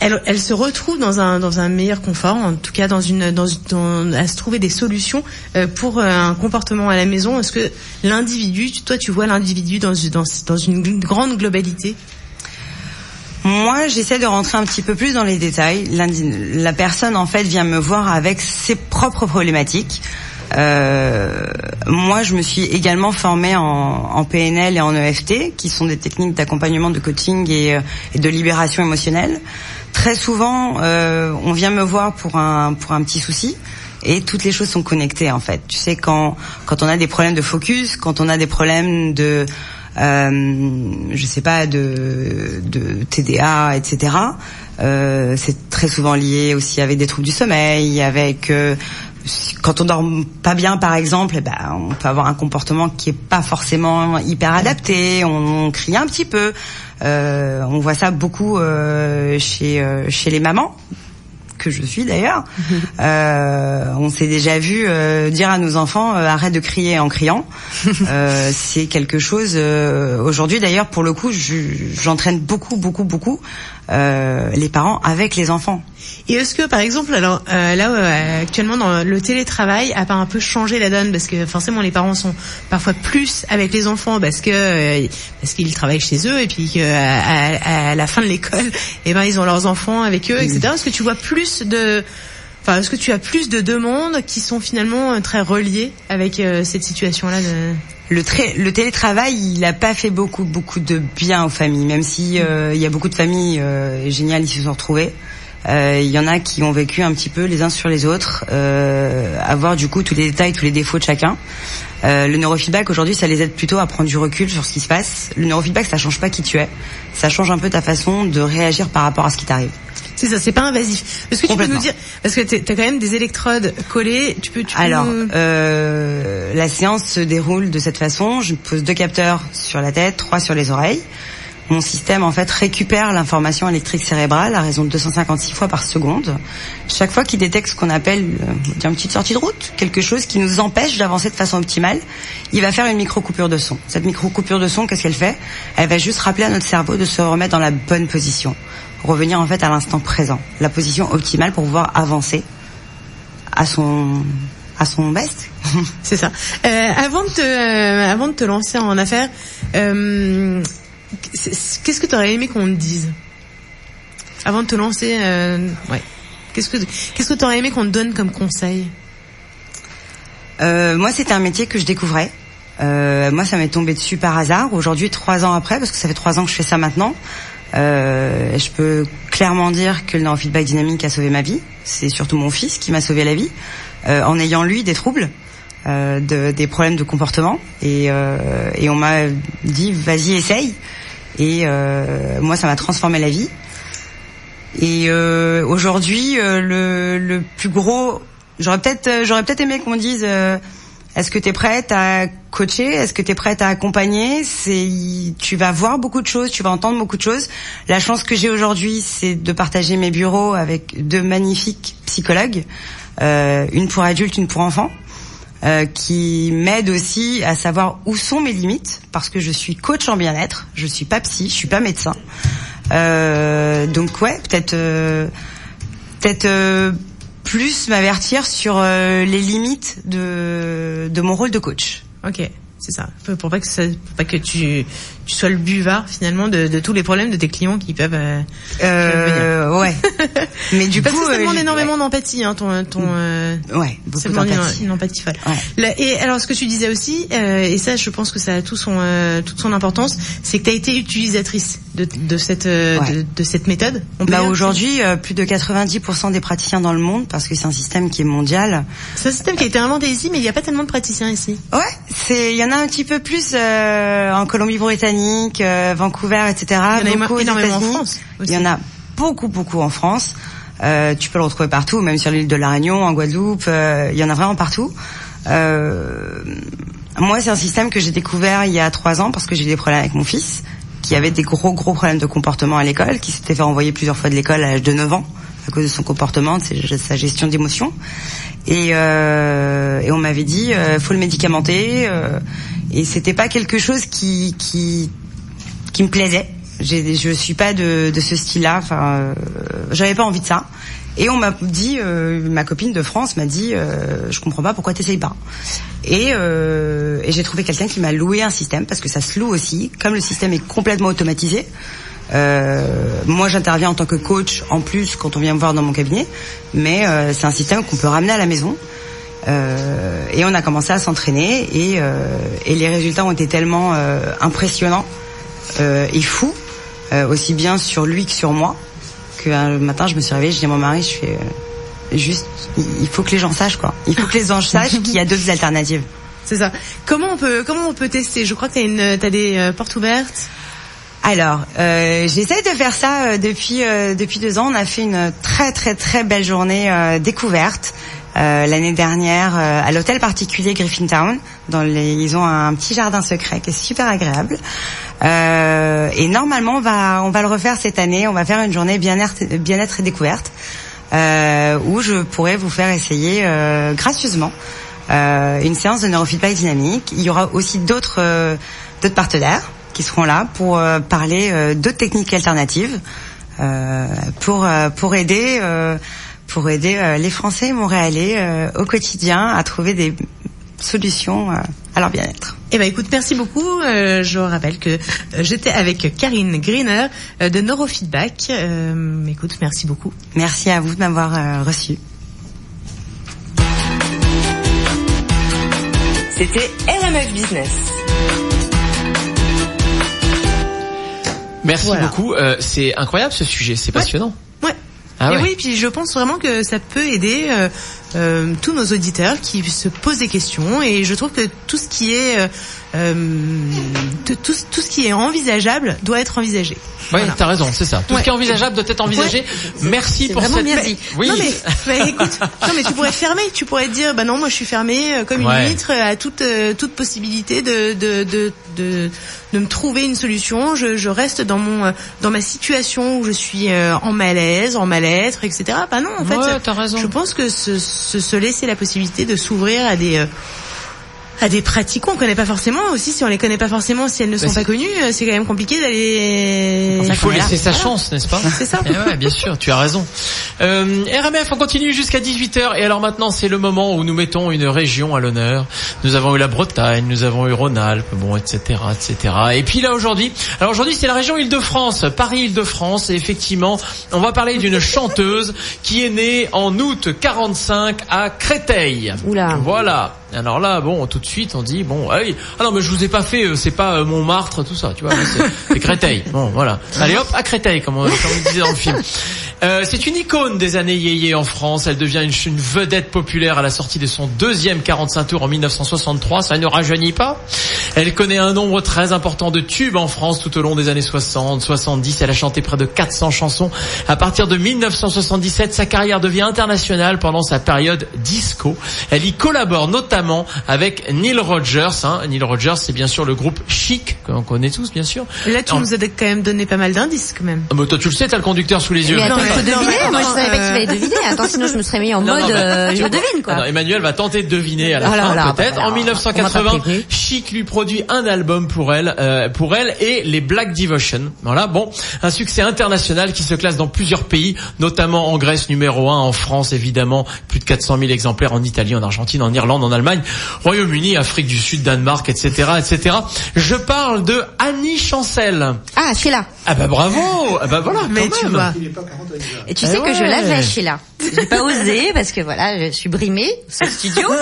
elles, elles se retrouvent dans un dans un meilleur confort, en tout cas dans une dans, une- dans- à se trouver des solutions euh, pour euh, un comportement à la maison. Est-ce que l'individu, toi, tu vois l'individu dans dans dans une grande globalité Moi, j'essaie de rentrer un petit peu plus dans les détails. La personne, en fait, vient me voir avec ses propres problématiques. Euh, moi, je me suis également formée en, PNL et en EFT, qui sont des techniques d'accompagnement, de coaching et, euh, de libération émotionnelle. Très souvent, euh, on vient me voir pour un pour un petit souci. Et toutes les choses sont connectées en fait. Tu sais quand quand on a des problèmes de focus, quand on a des problèmes de je sais pas, de, de TDA, etc. Euh, c'est très souvent lié aussi avec des troubles du sommeil, avec euh, quand on dort pas bien par exemple, eh ben, on peut avoir un comportement qui est pas forcément hyper adapté, on, crie un petit peu. Euh, on voit ça beaucoup euh, chez euh, chez les mamans que je suis d'ailleurs. Euh, on s'est déjà vu euh, dire à nos enfants euh, arrête de crier en criant. C'est quelque chose. Aujourd'hui d'ailleurs, pour le coup, je- j'entraîne beaucoup, beaucoup, beaucoup euh, les parents avec les enfants. Et est-ce que, par exemple, alors euh, là euh, actuellement dans le télétravail a pas un peu changé la donne parce que forcément les parents sont parfois plus avec les enfants parce que euh, parce qu'ils travaillent chez eux et puis qu'à à, à la fin de l'école, eh ben ils ont leurs enfants avec eux, etc. Est-ce que tu vois plus de Enfin, est-ce que tu as plus de demandes qui sont finalement euh, très reliées avec euh, cette situation-là de... Le, tra- le télétravail, il n'a pas fait beaucoup, beaucoup de bien aux familles, même si euh, il y a beaucoup de familles euh, géniales qui se sont retrouvées. Euh, Il y en a qui ont vécu un petit peu les uns sur les autres, avoir du coup tous les détails, tous les défauts de chacun. Euh, le neurofeedback aujourd'hui, ça les aide plutôt à prendre du recul sur ce qui se passe. Le neurofeedback, ça change pas qui tu es, ça change un peu ta façon de réagir par rapport à ce qui t'arrive. C'est ça, c'est pas invasif. Est-ce que tu peux nous dire, parce que t'as quand même des électrodes collées, tu peux, tu Alors, euh, la séance se déroule de cette façon. Je pose deux capteurs sur la tête, trois sur les oreilles. Mon système en fait récupère l'information électrique cérébrale à raison de 256 fois par seconde. Chaque fois qu'il détecte ce qu'on appelle euh, une petite sortie de route, quelque chose qui nous empêche d'avancer de façon optimale, il va faire une micro coupure de son. Cette micro coupure de son, qu'est-ce qu'elle fait? Elle va juste rappeler à notre cerveau de se remettre dans la bonne position, revenir en fait à l'instant présent, la position optimale pour pouvoir avancer à son à son best. C'est ça. Euh, avant de te, euh, avant de te lancer en affaires, euh, qu'est-ce que tu aurais aimé qu'on te dise Avant de te lancer, euh, ouais. Qu'est-ce que qu'est-ce que tu aurais aimé qu'on te donne comme conseil Euh, moi, c'était un métier que je découvrais. Euh, moi, ça m'est tombé dessus par hasard. Aujourd'hui, trois ans après, parce que ça fait trois ans que je fais ça maintenant, euh, je peux clairement dire que le neurofeedback dynamique a sauvé ma vie. C'est surtout mon fils qui m'a sauvé la vie, euh, en ayant lui des troubles, euh, de- des problèmes de comportement, et, euh, et on m'a dit vas-y essaye. Et euh, moi, ça m'a transformé la vie. Et euh, aujourd'hui, euh, le, le plus gros, j'aurais peut-être, j'aurais peut-être aimé qu'on me dise, est-ce que tu es prête à coacher, est-ce que tu es prête à accompagner? C'est, tu vas voir beaucoup de choses, tu vas entendre beaucoup de choses. La chance que j'ai aujourd'hui, c'est de partager mes bureaux avec deux magnifiques psychologues, euh, une pour adultes, une pour enfants. Euh, qui m'aident aussi à savoir où sont mes limites parce que je suis coach en bien-être, je suis pas psy, je suis pas médecin. Euh, donc ouais, peut-être euh, peut-être euh, plus m'avertir sur euh, les limites de de mon rôle de coach. Ok, c'est ça. Pour pas que ça, pour pas que tu tu sois le buvard finalement de, de tous les problèmes de tes clients qui peuvent. Euh, Euh, ouais. Mais du Parce coup, que ça euh, demande j'ai- énormément d'empathie, hein, ton ton. euh, Ouais, beaucoup ça demande une, empathie folle. Là, et alors, ce que tu disais aussi, euh, et ça, je pense que ça a tout son, euh, toute son importance, c'est que tu as été utilisatrice de, de cette, euh, Ouais. de, de cette méthode. On Bah aujourd'hui, euh, plus de 90% des praticiens dans le monde, parce que c'est un système qui est mondial. C'est un système qui a été inventé ici, mais il n'y a pas tellement de praticiens ici. Ouais, c'est, il y en a un petit peu plus euh, en Colombie-Britannique, euh, Vancouver, etc. Il y en a beaucoup énormément en. France aussi. Il y en a beaucoup, beaucoup en France. Euh, tu peux le retrouver partout, même sur l'île de la Réunion, en Guadeloupe. il y en a vraiment partout. Moi, c'est un système que j'ai découvert il y a trois ans parce que j'ai eu des problèmes avec mon fils, qui avait des gros, gros problèmes de comportement à l'école, qui s'était fait renvoyer plusieurs fois de l'école à l'âge de 9 ans à cause de son comportement, de sa gestion d'émotions. Et, euh, et on m'avait dit, euh, faut le médicamenter. euh, et c'était pas quelque chose qui qui qui me plaisait. Je suis pas de, de ce style-là. Enfin, euh, j'avais pas envie de ça. Et on m'a dit, euh, ma copine de France m'a dit, euh, je comprends pas pourquoi t'essayes pas. Et, euh, et j'ai trouvé quelqu'un qui m'a loué un système parce que ça se loue aussi. Comme le système est complètement automatisé, euh, moi j'interviens en tant que coach en plus quand on vient me voir dans mon cabinet, mais euh, c'est un système qu'on peut ramener à la maison. Euh, et on a commencé à s'entraîner et, euh, et les résultats ont été tellement euh, impressionnants et fous, aussi bien sur lui que sur moi, que un matin je me suis réveillée, je dis à mon mari, je fais juste, il faut que les gens sachent quoi, il faut que les gens sachent qu'il y a d'autres alternatives. C'est ça. Comment on peut comment on peut tester? Je crois que t'as une t'as des portes ouvertes. Alors, euh, j'essaie de faire ça euh, depuis euh, depuis deux ans. On a fait une très très très belle journée euh, découverte l'année dernière à l'hôtel particulier Griffintown. Dans ils ont un petit jardin secret qui est super agréable. Et normalement, on va on va le refaire cette année. On va faire une journée bien-être bien-être et découverte où je pourrais vous faire essayer gracieusement une séance de neurofeedback dynamique. Il y aura aussi d'autres d'autres partenaires qui seront là pour euh, parler euh, d'autres techniques alternatives euh, pour euh, pour aider euh, pour aider euh, les Français montréalais euh, au quotidien à trouver des solutions euh, à leur bien-être. Eh ben écoute, merci beaucoup. Euh, je rappelle que j'étais avec Karine Greener euh, de Neurofeedback. Euh, écoute, merci beaucoup. Merci à vous de m'avoir euh, reçu. C'était RMF Business. Merci Voilà. beaucoup. Euh, c'est incroyable ce sujet, c'est passionnant. Ouais. Ah et ouais. oui, puis je pense vraiment que ça peut aider euh, euh, tous nos auditeurs qui se posent des questions. Et je trouve que tout ce qui est euh, tout, tout, tout ce qui est envisageable doit être envisagé. Ouais, Voilà. t'as raison, c'est ça. Tout Ouais. ce qui est envisageable doit être envisagé. Merci pour cette. bien dit. Oui. Non mais, mais écoute, non mais tu pourrais fermer, tu pourrais dire bah non moi je suis fermé euh, comme une huître à toute euh, toute possibilité de de, de de de me trouver une solution. Je, je reste dans mon euh, dans ma situation où je suis euh, en malaise, en mal-être, etc. Bah non en fait, euh, t'as raison. je pense que se, se, se laisser la possibilité de s'ouvrir à des euh, à des pratiques qu'on connaît pas forcément aussi si on les connaît pas forcément si elles ne sont pas connues euh, c'est quand même compliqué d'aller Il faut laisser sa chance, n'est-ce pas C'est ça. Eh ouais, bien sûr, tu as raison. Euh, RMF, on continue jusqu'à 18h. Et alors maintenant, c'est le moment où nous mettons une région à l'honneur. Nous avons eu la Bretagne, nous avons eu Rhône-Alpes, bon, etc., etc. Et puis là, aujourd'hui, alors aujourd'hui, c'est la région Île-de-France, Paris-Île-de-France. Et effectivement, on va parler d'une chanteuse qui est née en août 45 à Créteil. Oula. Voilà. Alors là, bon, tout de suite, on dit bon, ah, oui. ah non, mais je vous ai pas fait, euh, c'est pas euh, Montmartre, tout ça, tu vois, c'est- Créteil. Bon, voilà. Allez hop, à Créteil, comme on, comme disait dans le film. Euh, c'est une icône des années yéyé en France. Elle devient une, une vedette populaire à la sortie de son deuxième 45 tours en 1963. Ça ne rajeunit pas. Elle connaît un nombre très important de tubes en France tout au long des années 60, 70. Elle a chanté près de 400 chansons. À partir de 1977, sa carrière devient internationale pendant sa période disco. Elle y collabore notamment avec Neil Rogers. Hein. Neil Rogers, c'est bien sûr le groupe Chic, qu'on connaît tous, bien sûr. Là, tu En- nous as quand même donné pas mal d'indices quand même. Ah, mais toi, tu le sais, t'as le conducteur sous les yeux. Mais attends, il faut deviner. Moi, je savais pas qu'il euh, fallait deviner. Attends, sinon je me serais mis en Non, non, mode mais- euh, je devine quoi. Alors, Emmanuel va tenter de deviner à la là fin là, peut-être. bah en alors, on m'a 1980, pas prévenu. Chic lui produit un album pour elle, euh, pour elle et les Black Devotion. Voilà, bon, un succès international qui se classe dans plusieurs pays, notamment en Grèce numéro 1, en France évidemment, plus de 400 000 exemplaires en Italie, en Argentine, en Irlande, en Allemagne, Royaume-Uni, Afrique du Sud, Danemark, etc., etc. Je parle de Annie Chancel. Ah, Sheila. Ah bah bravo, ah bah voilà, Mais quand tu même. vois. Et tu Eh sais que je l'avais Sheila. J'ai pas osé parce que voilà, je suis brimée ce studio.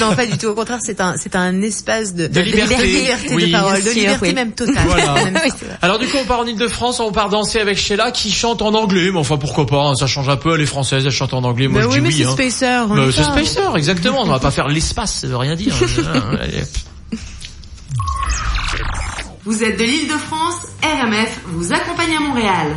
Non, pas du tout. Au contraire, c'est un, c'est un espace de, De liberté. de, liberté Oui. de parole, de liberté oui. même totale. Voilà. Alors du coup on part en Ile-de-France, on part danser avec Sheila qui chante en anglais, mais enfin pourquoi pas, hein, ça change un peu, les françaises elles chantent en anglais, moi Bah je oui, dis mais oui. c'est hein. Spacer. Bah, c'est. Spacer, exactement, on va pas faire l'espace, ça veut rien dire. Allez. Vous êtes de l'île de France, RMF vous accompagne à Montréal.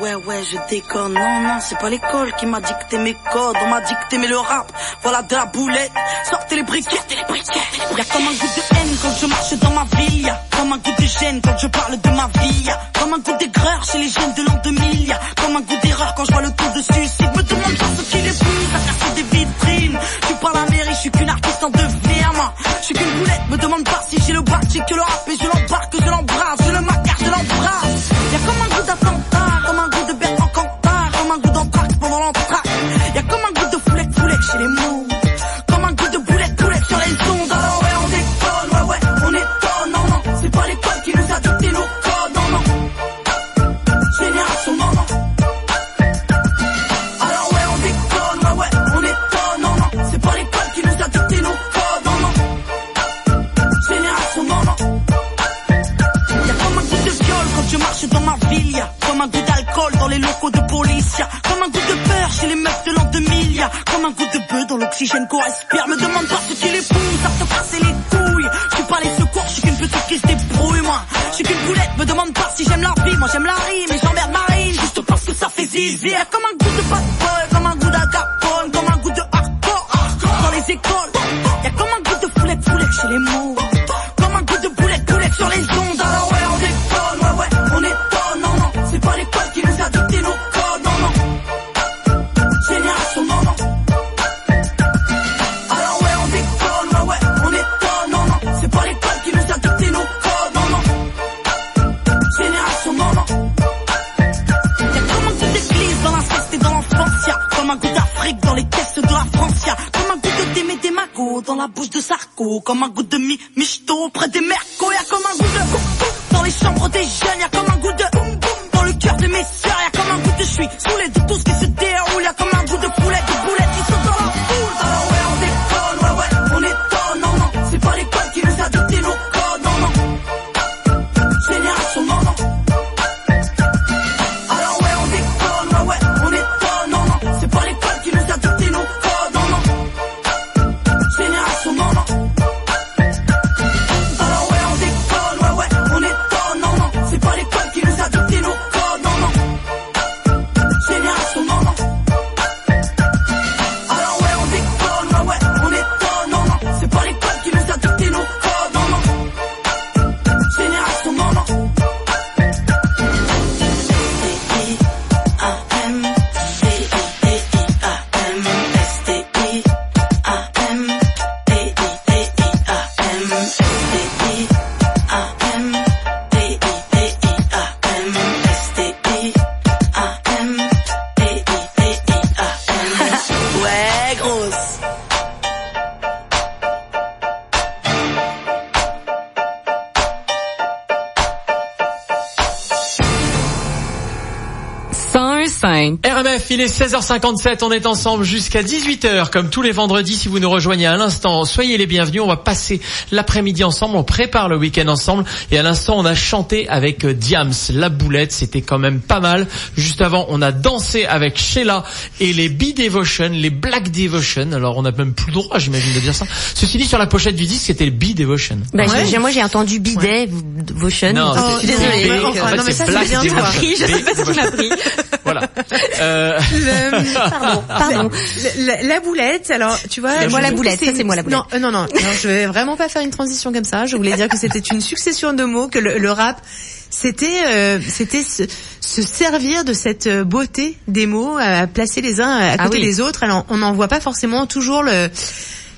ouais, ouais, je déconne. Non, non, c'est pas l'école qui m'a dicté mes codes. On m'a dicté mais le rap, voilà de la boulette. Sortez les briquets, sortez les briquets. Y'a comme un goût de haine quand je marche dans ma ville. Y'a comme un goût de gêne quand je parle de ma vie. Y'a comme un goût d'aigreur chez les jeunes de l'an 2000. Y'a comme un goût d'erreur quand je vois le taux de suicide. Me demande pas ce qu'il est plus à casser des vitrines. Tu parles à mairie, je suis qu'une artiste en devenir, moi. Je suis qu'une boulette, me demande pas si j'ai le bac, j'ai que le ma il est 16h57, on est ensemble jusqu'à 18h, comme tous les vendredis. Si vous nous rejoignez à l'instant, soyez les bienvenus. On va passer l'après-midi ensemble, on prépare le week-end ensemble. Et à l'instant, on a chanté avec euh, Diams, la boulette, c'était quand même pas mal. Juste avant, on a dansé avec Sheila et les B-Devotion, les Black Devotion. Alors, on a même plus le droit, j'imagine, de dire ça. Ceci dit, sur la pochette du disque, c'était le B-Devotion. Bah, j'ai- moi j'ai entendu bidet, Votion. Non, en fait, non, mais ça, c'est Black bien toi. Devotion. Pris, je sais pas ce qu'il m'a pris. Voilà. Euh, Pardon, pardon. La, la boulette, alors tu vois, C'est moi la boulette, ça, c'est moi la boulette. Non, non, non, non, je vais vraiment pas faire une transition comme ça. Je voulais dire que c'était une succession de mots, que le, le rap, c'était, euh, c'était se, se servir de cette euh, beauté des mots, à placer les uns à Ah côté oui. des autres. Alors, on n'en voit pas forcément toujours le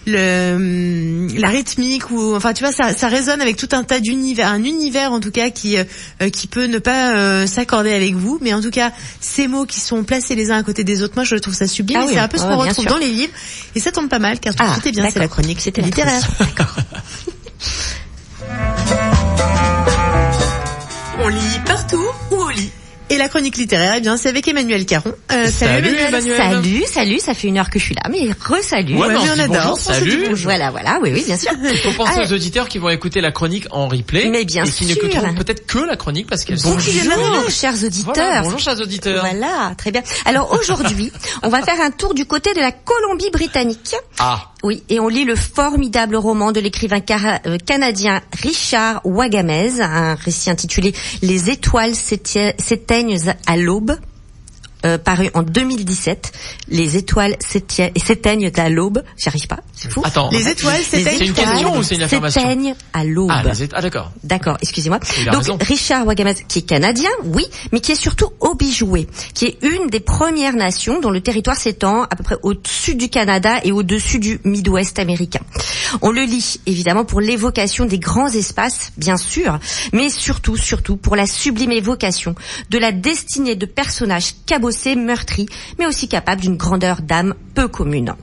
le hum, la rythmique ou enfin tu vois ça ça résonne avec tout un tas d'univers un univers en tout cas qui euh, euh, qui peut ne pas euh, s'accorder avec vous. Mais en tout cas ces mots qui sont placés les uns à côté des autres moi je trouve ça sublime Ah oui, c'est un peu ce ouais, qu'on retrouve sûr. dans les livres. Et ça tombe pas mal car Ah, c'était bien c'est la d'accord. chronique C'était la littéraire. on lit ou au lit et la chronique littéraire eh bien c'est avec Emmanuel Caron Euh, Salut, Emmanuel. Emmanuel. Salut, salut, ça fait une heure que je suis là, mais re-salut. Ouais, on on adore. bonjour, On salut. bonjour. Voilà, voilà, oui, oui, bien sûr. Il faut penser Ah, aux auditeurs qui vont écouter la chronique en replay. Mais bien et qui sûr. n'écouteront peut-être que la chronique parce qu'elles sont Bonjour, chers auditeurs. Voilà, bonjour chers auditeurs. Voilà, très bien. Alors aujourd'hui, on va faire un tour du côté de la Colombie-Britannique. Ah, Oui, et on lit le formidable roman de l'écrivain euh, canadien Richard Wagamez, un récit intitulé Les étoiles s'éteignent à l'aube. Euh, paru en 2017, les étoiles s'éteignent à l'aube. J'y arrive pas, c'est fou. attends. les étoiles Les c'était C'est une question ou c'est une affirmation S'éteignent à l'aube. Ah, ah, d'accord. D'accord, excusez-moi. Donc raison. Richard Wagamez, qui est canadien, oui, mais qui est surtout Obijoué, qui est une des premières nations dont le territoire s'étend à peu près au sud du Canada et au-dessus du Midwest américain. On le lit évidemment pour l'évocation des grands espaces, bien sûr, mais surtout, surtout pour la sublime évocation de la destinée de personnages cabossés, meurtris, mais aussi capables d'une grandeur d'âme peu commune.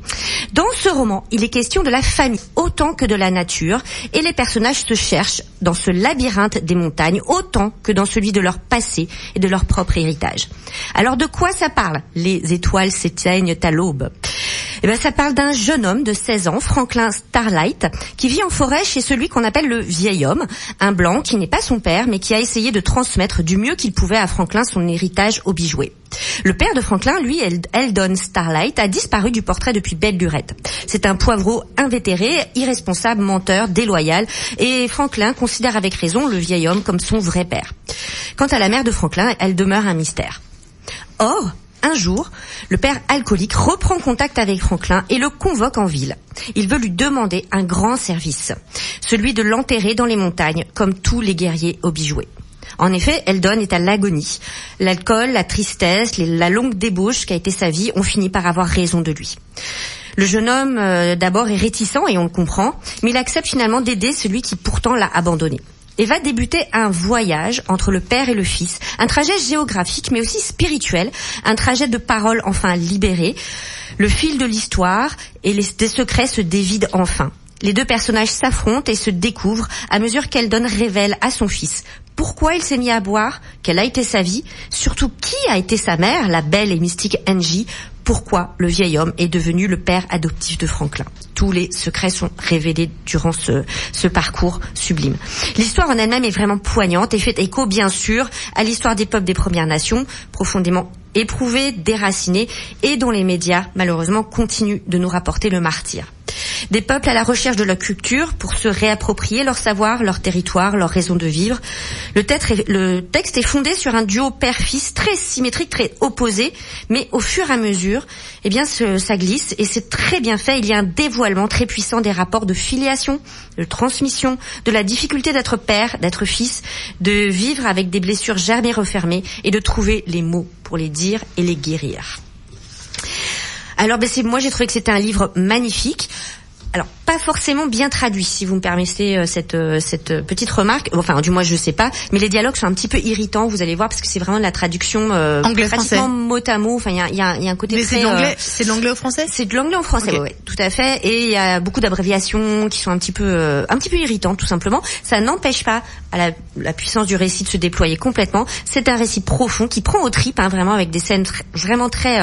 Dans ce roman, il est question de la famille autant que de la nature, et les personnages se cherchent dans ce labyrinthe des montagnes autant que dans celui de leur passé et de leur propre héritage. Alors de quoi ça parle Les étoiles s'éteignent à l'aube? Eh ben, ça parle d'un jeune homme de 16 ans, Franklin Starlight, qui vit en forêt chez celui qu'on appelle le vieil homme, un blanc qui n'est pas son père, mais qui a essayé de transmettre du mieux qu'il pouvait à Franklin son héritage obijoué. Le père de Franklin, lui, El- Eldon Starlight, a disparu du portrait depuis belle lurette. C'est un poivreau invétéré, irresponsable, menteur, déloyal, et Franklin considère avec raison le vieil homme comme son vrai père. Quant à la mère de Franklin, elle demeure un mystère. Or, un jour, le père alcoolique reprend contact avec Franklin et le convoque en ville. Il veut lui demander un grand service, celui de l'enterrer dans les montagnes, comme tous les guerriers obijoués. En effet, Eldon est à l'agonie. L'alcool, la tristesse, la longue débauche qu'a été sa vie ont fini par avoir raison de lui. Le jeune homme, euh, d'abord, est réticent et on le comprend, mais il accepte finalement d'aider celui qui pourtant l'a abandonné. Et va débuter un voyage entre le père et le fils, un trajet géographique mais aussi spirituel, un trajet de paroles enfin libérées. Le fil de l'histoire et les des secrets se dévident enfin. Les deux personnages s'affrontent et se découvrent à mesure qu'Eldon révèle à son fils pourquoi il s'est mis à boire, quelle a été sa vie, surtout qui a été sa mère, la belle et mystique Angie, pourquoi le vieil homme est devenu le père adoptif de Franklin. Tous les secrets sont révélés durant ce, parcours sublime. L'histoire en elle-même est vraiment poignante et fait écho bien sûr à l'histoire des peuples des Premières Nations, profondément éprouvés, déracinés et dont les médias malheureusement continuent de nous rapporter le martyr. Des peuples à la recherche de leur culture pour se réapproprier leur savoir, leur territoire, leur raison de vivre. Le texte est, fondé sur un duo père-fils très symétrique, très opposé, mais au fur et à mesure, eh bien, ça glisse et c'est très bien fait. Il y a un dévoilement très puissant des rapports de filiation, de transmission, de la difficulté d'être père, d'être fils, de vivre avec des blessures jamais refermées et de trouver les mots pour les dire et les guérir. Alors, ben, c'est, moi, j'ai trouvé que c'était un livre magnifique. Alors pas forcément bien traduit, si vous me permettez euh, cette euh, cette euh, petite remarque. Enfin, du moins je sais pas, mais les dialogues sont un petit peu irritants. Vous allez voir parce que c'est vraiment de la traduction euh, Anglais, pratiquement français. mot à mot. Enfin, il y a, y, a, y a un côté Mais très c'est de l'anglais, euh, c'est de l'anglais au français? C'est de l'anglais en français, Ok. ouais, ouais, tout à fait. Et il y a beaucoup d'abréviations qui sont un petit peu, euh, un petit peu irritantes, tout simplement. Ça n'empêche pas à la, la puissance du récit de se déployer complètement. C'est un récit profond qui prend aux tripes, hein, vraiment avec des scènes tr- vraiment très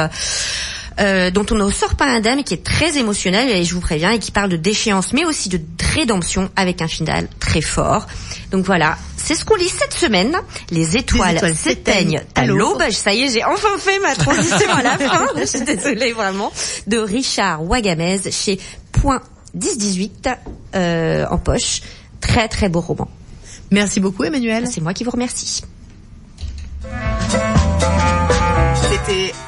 euh, dont on ne sort pas indemne, qui est très émotionnel, et je vous préviens, et qui parle de déchéance, mais aussi de rédemption, avec un final très fort. Donc voilà, c'est ce qu'on lit cette semaine. Les étoiles, étoiles s'éteignent à l'aube. Ça y est, j'ai enfin fait ma transition à la fin. Je suis désolée vraiment. De Richard Wagamez chez Point 1018 euh, en poche. Très très beau roman. Merci beaucoup Emmanuel. C'est moi qui vous remercie.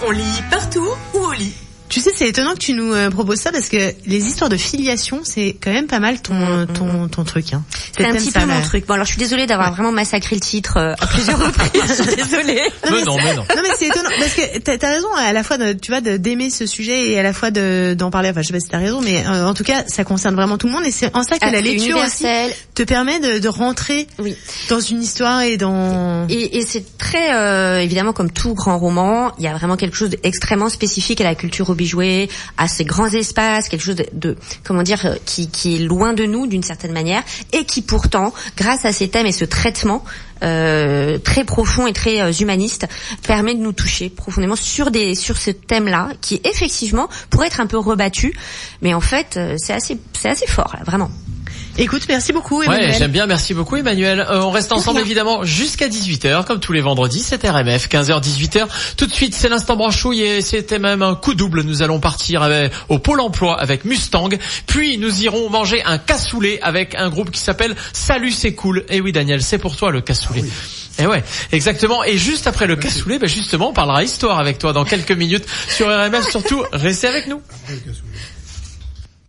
On lit partout ou au lit Tu sais, c'est étonnant que tu nous euh, proposes ça parce que les histoires de filiation, c'est quand même pas mal ton ton ton truc. Hein. C'est un petit peu mon truc. Bon alors je suis désolée d'avoir vraiment massacré le titre euh, à plusieurs reprises. Je suis désolée. Mais non, mais non. Non mais c'est étonnant parce que t'as as raison à la fois de, tu vois d'aimer ce sujet et à la fois de d'en parler. Enfin je sais pas si t'as raison mais euh, en tout cas ça concerne vraiment tout le monde et c'est en ça que Ah, la lecture aussi te permet de, de rentrer Oui. dans une histoire et dans Et, et c'est très euh, évidemment comme tout grand roman, il y a vraiment quelque chose d'extrêmement spécifique à la culture obijouée, à ces grands espaces, quelque chose de, comment dire euh, qui, qui est loin de nous d'une certaine manière et qui pourtant, grâce à ces thèmes et ce traitement euh, très profond et très euh, humaniste, permet de nous toucher profondément sur des sur ce thème-là qui effectivement pourrait être un peu rebattu, mais en fait c'est assez c'est assez fort vraiment. Écoute, merci beaucoup Ouais, Emmanuel. j'aime bien, merci beaucoup Emmanuel. Euh, on reste ensemble évidemment jusqu'à 18h, comme tous les vendredis, c'est RMF, 15h, 18h. Tout de suite, c'est l'instant branchouille et c'était même un coup double. Nous allons partir avec- au Pôle emploi avec Mustang, puis nous irons manger un cassoulet avec un groupe qui s'appelle Salut c'est cool. Et oui Daniel, c'est pour toi le cassoulet. Et ouais, exactement. Et juste après le cassoulet, bah justement, on parlera histoire avec toi dans quelques minutes sur RMF. Surtout, restez avec nous. Après le cassoulet.